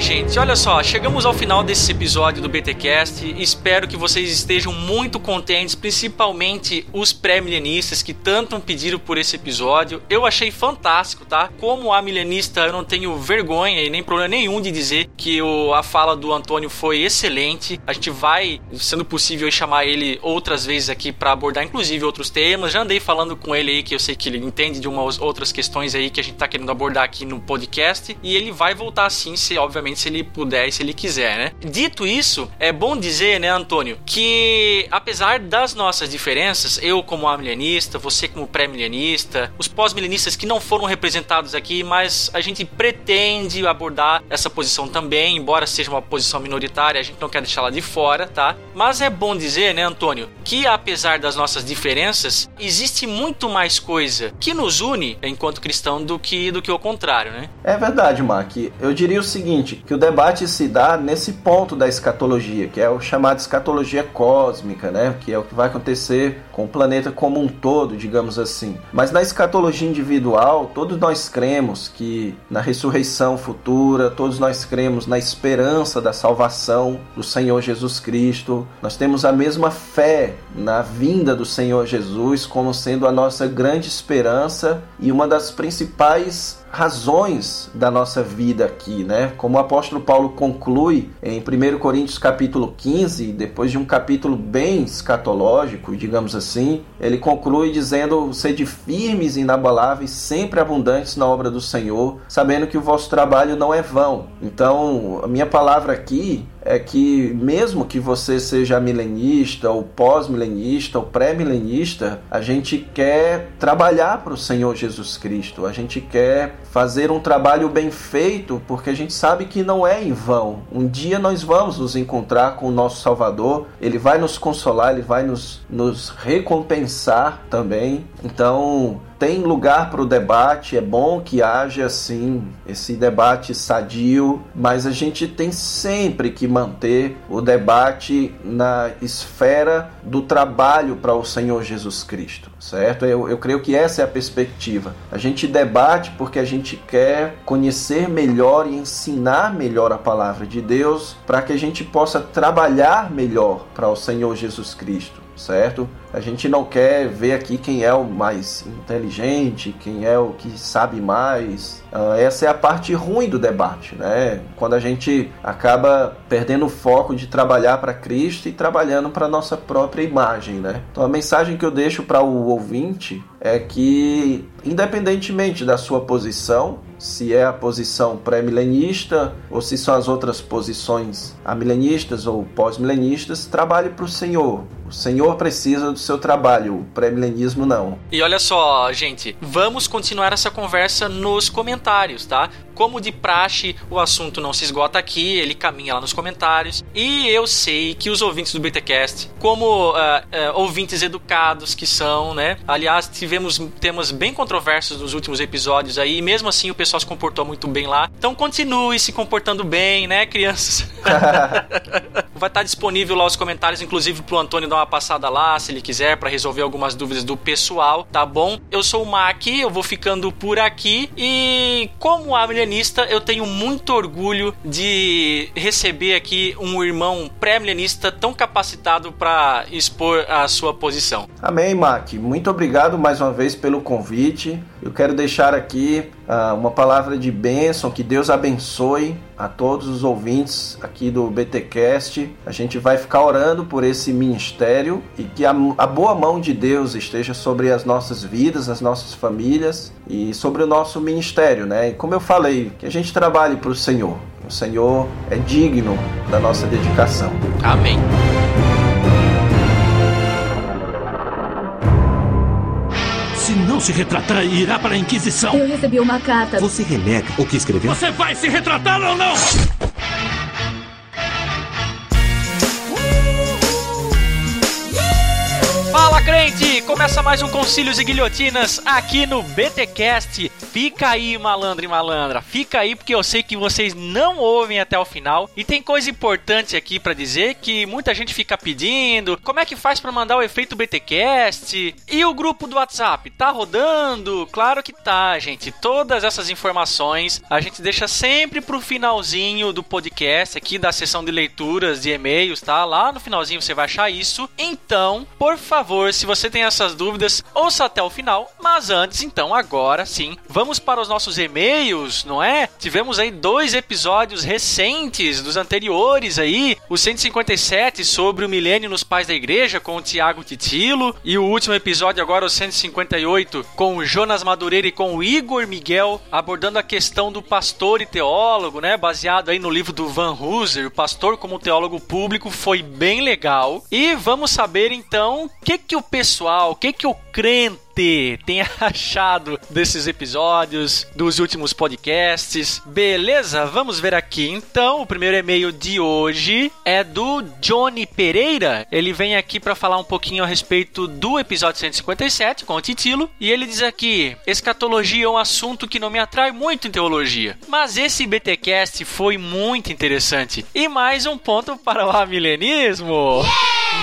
gente, olha só, chegamos ao final desse episódio do BTcast. Espero que vocês estejam muito contentes, principalmente os pré-milenistas que tanto pediram por esse episódio. Eu achei fantástico, tá? Como a milenista, eu não tenho vergonha e nem problema nenhum de dizer que o, a fala do Antônio foi excelente. A gente vai, sendo possível, chamar ele outras vezes aqui para abordar, inclusive, outros temas. Já andei falando com ele aí que eu sei que ele entende de umas outras questões aí que a gente tá querendo abordar aqui no podcast. E ele vai voltar sim, se obviamente, se ele puder e se ele quiser, né? Dito isso, é bom dizer, né, Antônio, que apesar das nossas diferenças, eu como amilenista, você como pré-milenista, os pós-milenistas que não foram representados aqui, mas a gente pretende abordar essa posição também, embora seja uma posição minoritária, a gente não quer deixá-la de fora, tá? Mas é bom dizer, né, Antônio, que apesar das nossas diferenças, existe muito mais coisa que nos une enquanto cristão do que do que o contrário, né? É verdade, Mark. Eu diria o seguinte que o debate se dá nesse ponto da escatologia, que é o chamado escatologia cósmica, né? Que é o que vai acontecer com o planeta como um todo, digamos assim. Mas na escatologia individual, todos nós cremos que na ressurreição futura, todos nós cremos na esperança da salvação do Senhor Jesus Cristo. Nós temos a mesma fé na vinda do Senhor Jesus como sendo a nossa grande esperança e uma das principais razões da nossa vida aqui, né? Como o apóstolo Paulo conclui em 1 Coríntios capítulo 15, depois de um capítulo bem escatológico, digamos assim, ele conclui dizendo: "Sede firmes e inabaláveis, sempre abundantes na obra do Senhor, sabendo que o vosso trabalho não é vão". Então, a minha palavra aqui é que mesmo que você seja milenista ou pós-milenista ou pré-milenista, a gente quer trabalhar para o Senhor Jesus Cristo. A gente quer fazer um trabalho bem feito, porque a gente sabe que não é em vão. Um dia nós vamos nos encontrar com o nosso Salvador, ele vai nos consolar, ele vai nos, nos recompensar também. Então, tem lugar para o debate, é bom que haja assim esse debate sadio, mas a gente tem sempre que manter o debate na esfera do trabalho para o Senhor Jesus Cristo, certo? Eu, eu creio que essa é a perspectiva. A gente debate porque a gente quer conhecer melhor e ensinar melhor a palavra de Deus para que a gente possa trabalhar melhor para o Senhor Jesus Cristo certo? A gente não quer ver aqui quem é o mais inteligente, quem é o que sabe mais. Uh, essa é a parte ruim do debate, né? Quando a gente acaba perdendo o foco de trabalhar para Cristo e trabalhando para nossa própria imagem, né? Então a mensagem que eu deixo para o ouvinte é que, independentemente da sua posição, se é a posição pré-milenista ou se são as outras posições amilenistas ou pós-milenistas, trabalhe para o Senhor. O Senhor precisa do seu trabalho, o pré-milenismo não. E olha só, gente, vamos continuar essa conversa nos comentários, tá? Como de praxe, o assunto não se esgota aqui, ele caminha lá nos comentários. E eu sei que os ouvintes do BTcast, como uh, uh, ouvintes educados que são, né? Aliás, tivemos temas bem controversos nos últimos episódios aí, e mesmo assim o pessoal se comportou muito bem lá. Então continue se comportando bem, né, crianças? Vai estar disponível lá os comentários, inclusive pro Antônio dar uma passada lá, se ele quiser, para resolver algumas dúvidas do pessoal, tá bom? Eu sou o Mac, eu vou ficando por aqui e como a milenista, eu tenho muito orgulho de receber aqui um irmão pré-milenista tão capacitado para expor a sua posição. Amém, Mac. Muito obrigado mais uma vez pelo convite. Eu quero deixar aqui uh, uma palavra de bênção, que Deus abençoe a todos os ouvintes aqui do BTcast. A gente vai ficar orando por esse ministério e que a, a boa mão de Deus esteja sobre as nossas vidas, as nossas famílias e sobre o nosso ministério, né? E como eu falei, que a gente trabalhe para o Senhor. O Senhor é digno da nossa dedicação. Amém. Não se retratar, irá para a Inquisição. Eu recebi uma carta. Você renega o que escreveu? Você vai se retratar ou não? Crente! Começa mais um Concílios e Guilhotinas aqui no BTcast. Fica aí, malandro e malandra. Fica aí porque eu sei que vocês não ouvem até o final. E tem coisa importante aqui para dizer que muita gente fica pedindo. Como é que faz para mandar o efeito BTcast? E o grupo do WhatsApp tá rodando? Claro que tá, gente. Todas essas informações a gente deixa sempre pro finalzinho do podcast aqui da sessão de leituras de e-mails, tá? Lá no finalzinho você vai achar isso. Então, por favor, se você tem essas dúvidas, ouça até o final. Mas antes, então, agora sim, vamos para os nossos e-mails, não é? Tivemos aí dois episódios recentes dos anteriores aí, o 157 sobre o milênio nos pais da igreja com o Tiago Titilo e o último episódio agora o 158 com o Jonas Madureira e com o Igor Miguel abordando a questão do pastor e teólogo, né? Baseado aí no livro do Van Hooser, o pastor como teólogo público, foi bem legal. E vamos saber então o que que o pessoal, o que que o crente tem achado desses episódios, dos últimos podcasts. Beleza? Vamos ver aqui. Então, o primeiro e-mail de hoje é do Johnny Pereira. Ele vem aqui para falar um pouquinho a respeito do episódio 157 com o Titilo. E ele diz aqui: escatologia é um assunto que não me atrai muito em teologia, mas esse BTcast foi muito interessante. E mais um ponto para o amilenismo.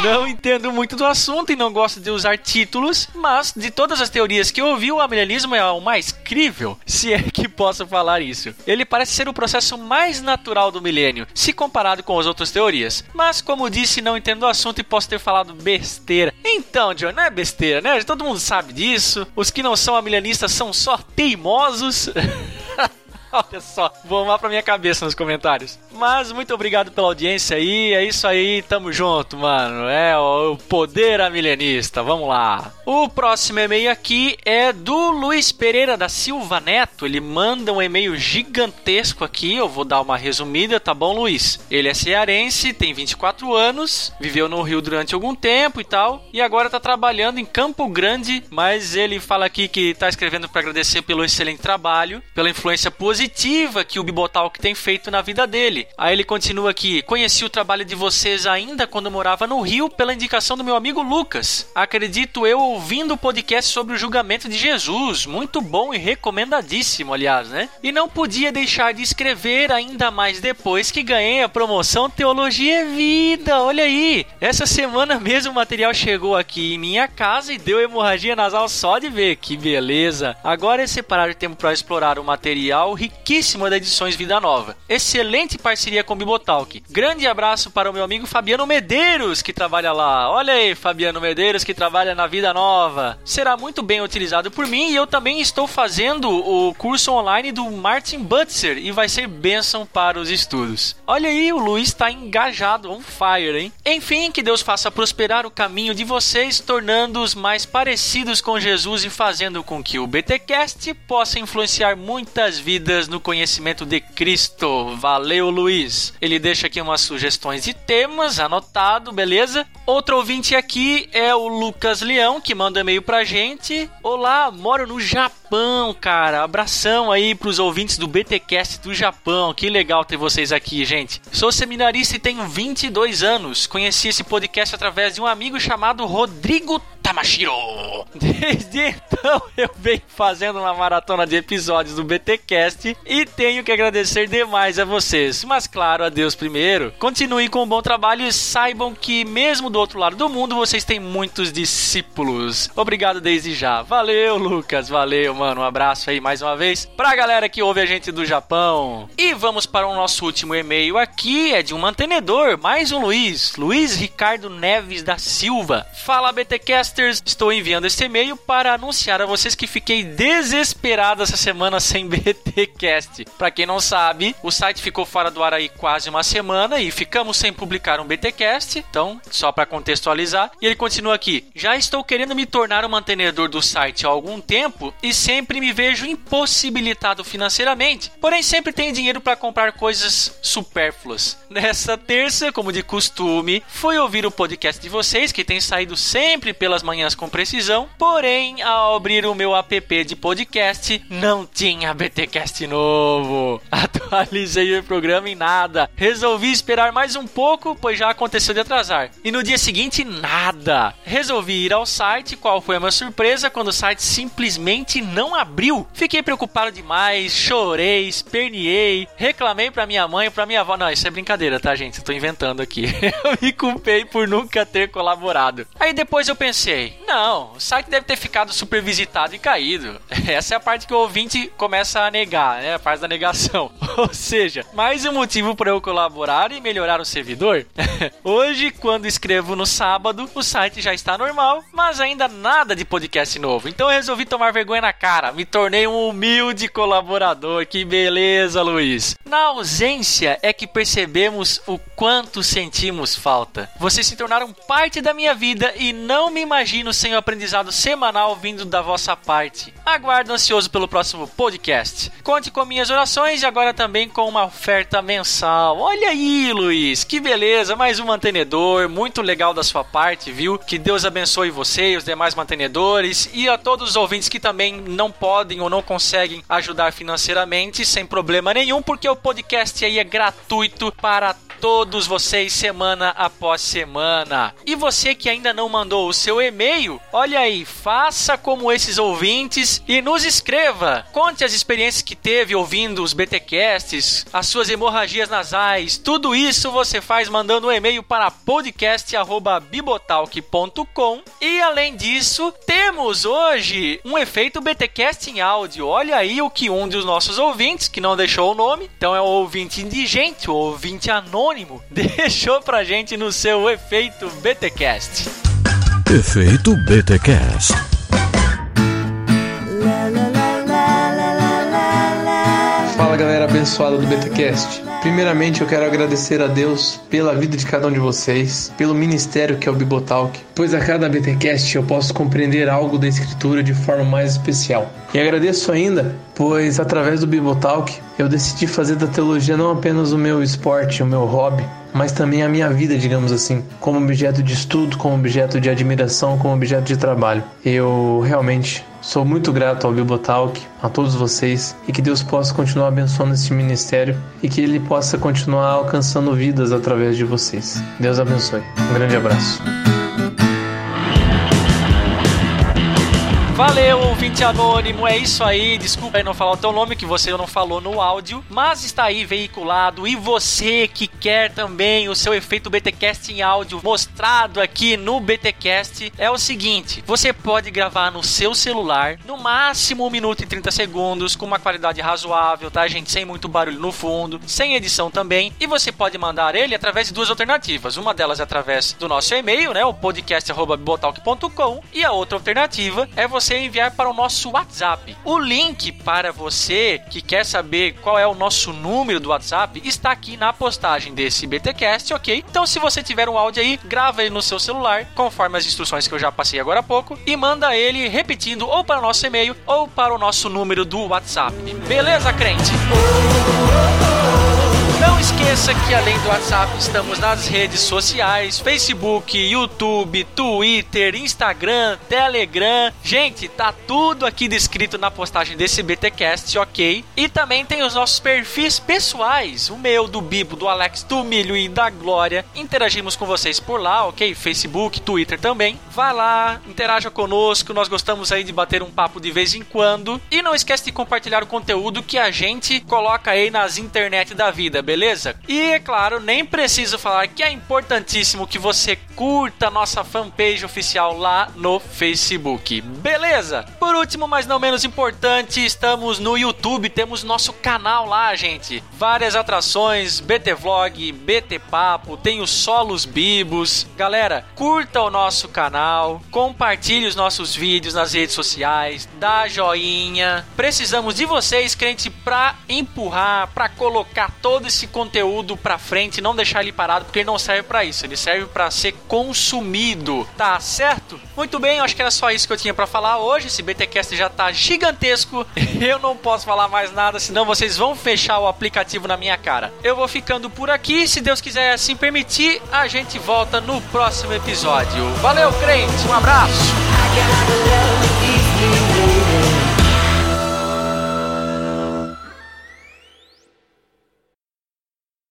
Não entendo muito do assunto e não gosto de usar títulos, mas de todas as teorias que eu ouvi, o amilenismo é o mais crível, se é que posso falar isso. Ele parece ser o processo mais natural do milênio, se comparado com as outras teorias. Mas, como disse, não entendo o assunto e posso ter falado besteira. Então, John, não é besteira, né? Todo mundo sabe disso. Os que não são amilenistas são só teimosos. Olha só, vou lá pra minha cabeça nos comentários. Mas muito obrigado pela audiência aí. É isso aí, tamo junto, mano. É o poder amilenista. Vamos lá. O próximo e-mail aqui é do Luiz Pereira da Silva Neto. Ele manda um e-mail gigantesco aqui. Eu vou dar uma resumida, tá bom, Luiz? Ele é cearense, tem 24 anos, viveu no Rio durante algum tempo e tal, e agora tá trabalhando em Campo Grande. Mas ele fala aqui que tá escrevendo para agradecer pelo excelente trabalho, pela influência positiva positiva que o Bibotalk tem feito na vida dele. Aí ele continua aqui: Conheci o trabalho de vocês ainda quando morava no Rio pela indicação do meu amigo Lucas. Acredito eu ouvindo o podcast sobre o julgamento de Jesus. Muito bom e recomendadíssimo, aliás, né? E não podia deixar de escrever ainda mais depois que ganhei a promoção Teologia é Vida. Olha aí, essa semana mesmo o material chegou aqui em minha casa e deu hemorragia nasal só de ver. Que beleza! Agora é separar tempo para explorar o material riquíssima da Edições Vida Nova. Excelente parceria com o Bibotalk. Grande abraço para o meu amigo Fabiano Medeiros, que trabalha lá. Olha aí, Fabiano Medeiros, que trabalha na Vida Nova. Será muito bem utilizado por mim e eu também estou fazendo o curso online do Martin Butzer e vai ser bênção para os estudos. Olha aí, o Luiz está engajado, on fire, hein? Enfim, que Deus faça prosperar o caminho de vocês, tornando-os mais parecidos com Jesus e fazendo com que o BTcast possa influenciar muitas vidas no conhecimento de Cristo. Valeu, Luiz. Ele deixa aqui umas sugestões de temas, anotado, beleza? Outro ouvinte aqui é o Lucas Leão, que manda e-mail pra gente. Olá, moro no Japão, cara. Abração aí pros ouvintes do BTcast do Japão. Que legal ter vocês aqui, gente. Sou seminarista e tenho 22 anos. Conheci esse podcast através de um amigo chamado Rodrigo Tamashiro. Desde então eu venho fazendo uma maratona de episódios do BTcast e tenho que agradecer demais a vocês. Mas claro, a Deus primeiro. Continue com um bom trabalho e saibam que mesmo do outro lado do mundo vocês têm muitos discípulos. Obrigado desde já. Valeu, Lucas. Valeu, mano. Um abraço aí mais uma vez pra galera que ouve a gente do Japão. E vamos para o nosso último e-mail aqui, é de um mantenedor, mais um Luiz, Luiz Ricardo Neves da Silva. Fala BTcast estou enviando este e-mail para anunciar a vocês que fiquei desesperado essa semana sem BTcast. Para quem não sabe, o site ficou fora do ar aí quase uma semana e ficamos sem publicar um BTcast. Então, só para contextualizar, e ele continua aqui: "Já estou querendo me tornar um mantenedor do site há algum tempo e sempre me vejo impossibilitado financeiramente. Porém, sempre tenho dinheiro para comprar coisas supérfluas. Nessa terça, como de costume, fui ouvir o podcast de vocês que tem saído sempre pelas manhãs com precisão, porém, ao abrir o meu app de podcast, não tinha BTcast novo. Atualizei o programa em nada. Resolvi esperar mais um pouco, pois já aconteceu de atrasar. E no dia seguinte, nada. Resolvi ir ao site, qual foi a minha surpresa quando o site simplesmente não abriu. Fiquei preocupado demais, chorei, esperneei, reclamei pra minha mãe e pra minha avó. Não, isso é brincadeira, tá, gente? Eu tô inventando aqui. eu me culpei por nunca ter colaborado. Aí depois eu pensei, não, o site deve ter ficado super visitado e caído. Essa é a parte que o ouvinte começa a negar, né? A parte da negação. Ou seja, mais um motivo para eu colaborar e melhorar o servidor. Hoje, quando escrevo no sábado, o site já está normal, mas ainda nada de podcast novo. Então eu resolvi tomar vergonha na cara. Me tornei um humilde colaborador. Que beleza, Luiz. Na ausência é que percebemos o quanto sentimos falta. Vocês se tornaram parte da minha vida e não me imagino sem o aprendizado semanal vindo da vossa parte. Aguardo ansioso pelo próximo podcast. Conte com minhas orações e agora também com uma oferta mensal. Olha aí, Luiz, que beleza, mais um mantenedor, muito legal da sua parte, viu? Que Deus abençoe você e os demais mantenedores e a todos os ouvintes que também não podem ou não conseguem ajudar financeiramente, sem problema nenhum, porque o podcast aí é gratuito para todos vocês semana após semana. E você que ainda não mandou o seu e-mail, olha aí, faça como esses ouvintes e nos escreva. Conte as experiências que teve ouvindo os BTcasts, as suas hemorragias nasais, tudo isso você faz mandando um e-mail para podcast@bibotalk.com. E além disso, temos hoje um efeito BTcast em áudio. Olha aí o que um dos nossos ouvintes, que não deixou o nome, então é o ouvinte indigente, o ouvinte anônimo, deixou pra gente no seu efeito BTcast. Efeito BTcast. Fala abençoada do BTcast. Primeiramente eu quero agradecer a Deus pela vida de cada um de vocês, pelo ministério que é o Bibotalk, pois a cada BTcast eu posso compreender algo da escritura de forma mais especial. E agradeço ainda, pois através do Bibotalk eu decidi fazer da teologia não apenas o meu esporte, o meu hobby, mas também a minha vida, digamos assim, como objeto de estudo, como objeto de admiração, como objeto de trabalho. Eu realmente sou muito grato ao Bibotalk, a todos vocês, e que Deus possa continuar abençoando esse ministério e que ele possa continuar alcançando vidas através de vocês. Deus abençoe. Um grande abraço. Valeu, ouvinte anônimo, é isso aí. Desculpa aí não falar o teu nome que você não falou no áudio, mas está aí veiculado. E você que quer também o seu efeito BTcast em áudio mostrado aqui no BTcast, é o seguinte: você pode gravar no seu celular, no máximo 1 minuto e 30 segundos, com uma qualidade razoável, tá, gente? Sem muito barulho no fundo, sem edição também. E você pode mandar ele através de duas alternativas. Uma delas é através do nosso e-mail, né? O podcast.bibotalk.com. E a outra alternativa é você enviar para o nosso WhatsApp. O link para você que quer saber qual é o nosso número do WhatsApp está aqui na postagem desse BTcast, ok? Então, se você tiver um áudio aí, grava ele no seu celular, conforme as instruções que eu já passei agora há pouco, e manda ele repetindo ou para o nosso e-mail ou para o nosso número do WhatsApp. Beleza, crente? Não esqueça que além do WhatsApp estamos nas redes sociais: Facebook, YouTube, Twitter, Instagram, Telegram. Gente, tá tudo aqui descrito na postagem desse BTcast, ok? E também tem os nossos perfis pessoais: o meu, do Bibo, do Alex, do Milho e da Glória. Interagimos com vocês por lá, ok? Facebook, Twitter também. Vai lá, interaja conosco. Nós gostamos aí de bater um papo de vez em quando. E não esquece de compartilhar o conteúdo que a gente coloca aí nas internet da vida, beleza? E é claro, nem preciso falar que é importantíssimo que você curta a nossa fanpage oficial lá no Facebook, beleza? Por último, mas não menos importante, estamos no YouTube, temos nosso canal lá, gente. Várias atrações, BT Vlog, BT Papo, tem os solos bibos. Galera, curta o nosso canal, compartilhe os nossos vídeos nas redes sociais, dá joinha. Precisamos de vocês, crente, pra empurrar, pra colocar todo esse conteúdo pra frente, não deixar ele parado, porque ele não serve para isso, ele serve para ser consumido, tá certo? Muito bem, acho que era só isso que eu tinha para falar hoje. Esse BTcast já tá gigantesco, eu não posso falar mais nada, senão vocês vão fechar o aplicativo na minha cara. Eu vou ficando por aqui, se Deus quiser assim permitir, a gente volta no próximo episódio. Valeu, crente, um abraço!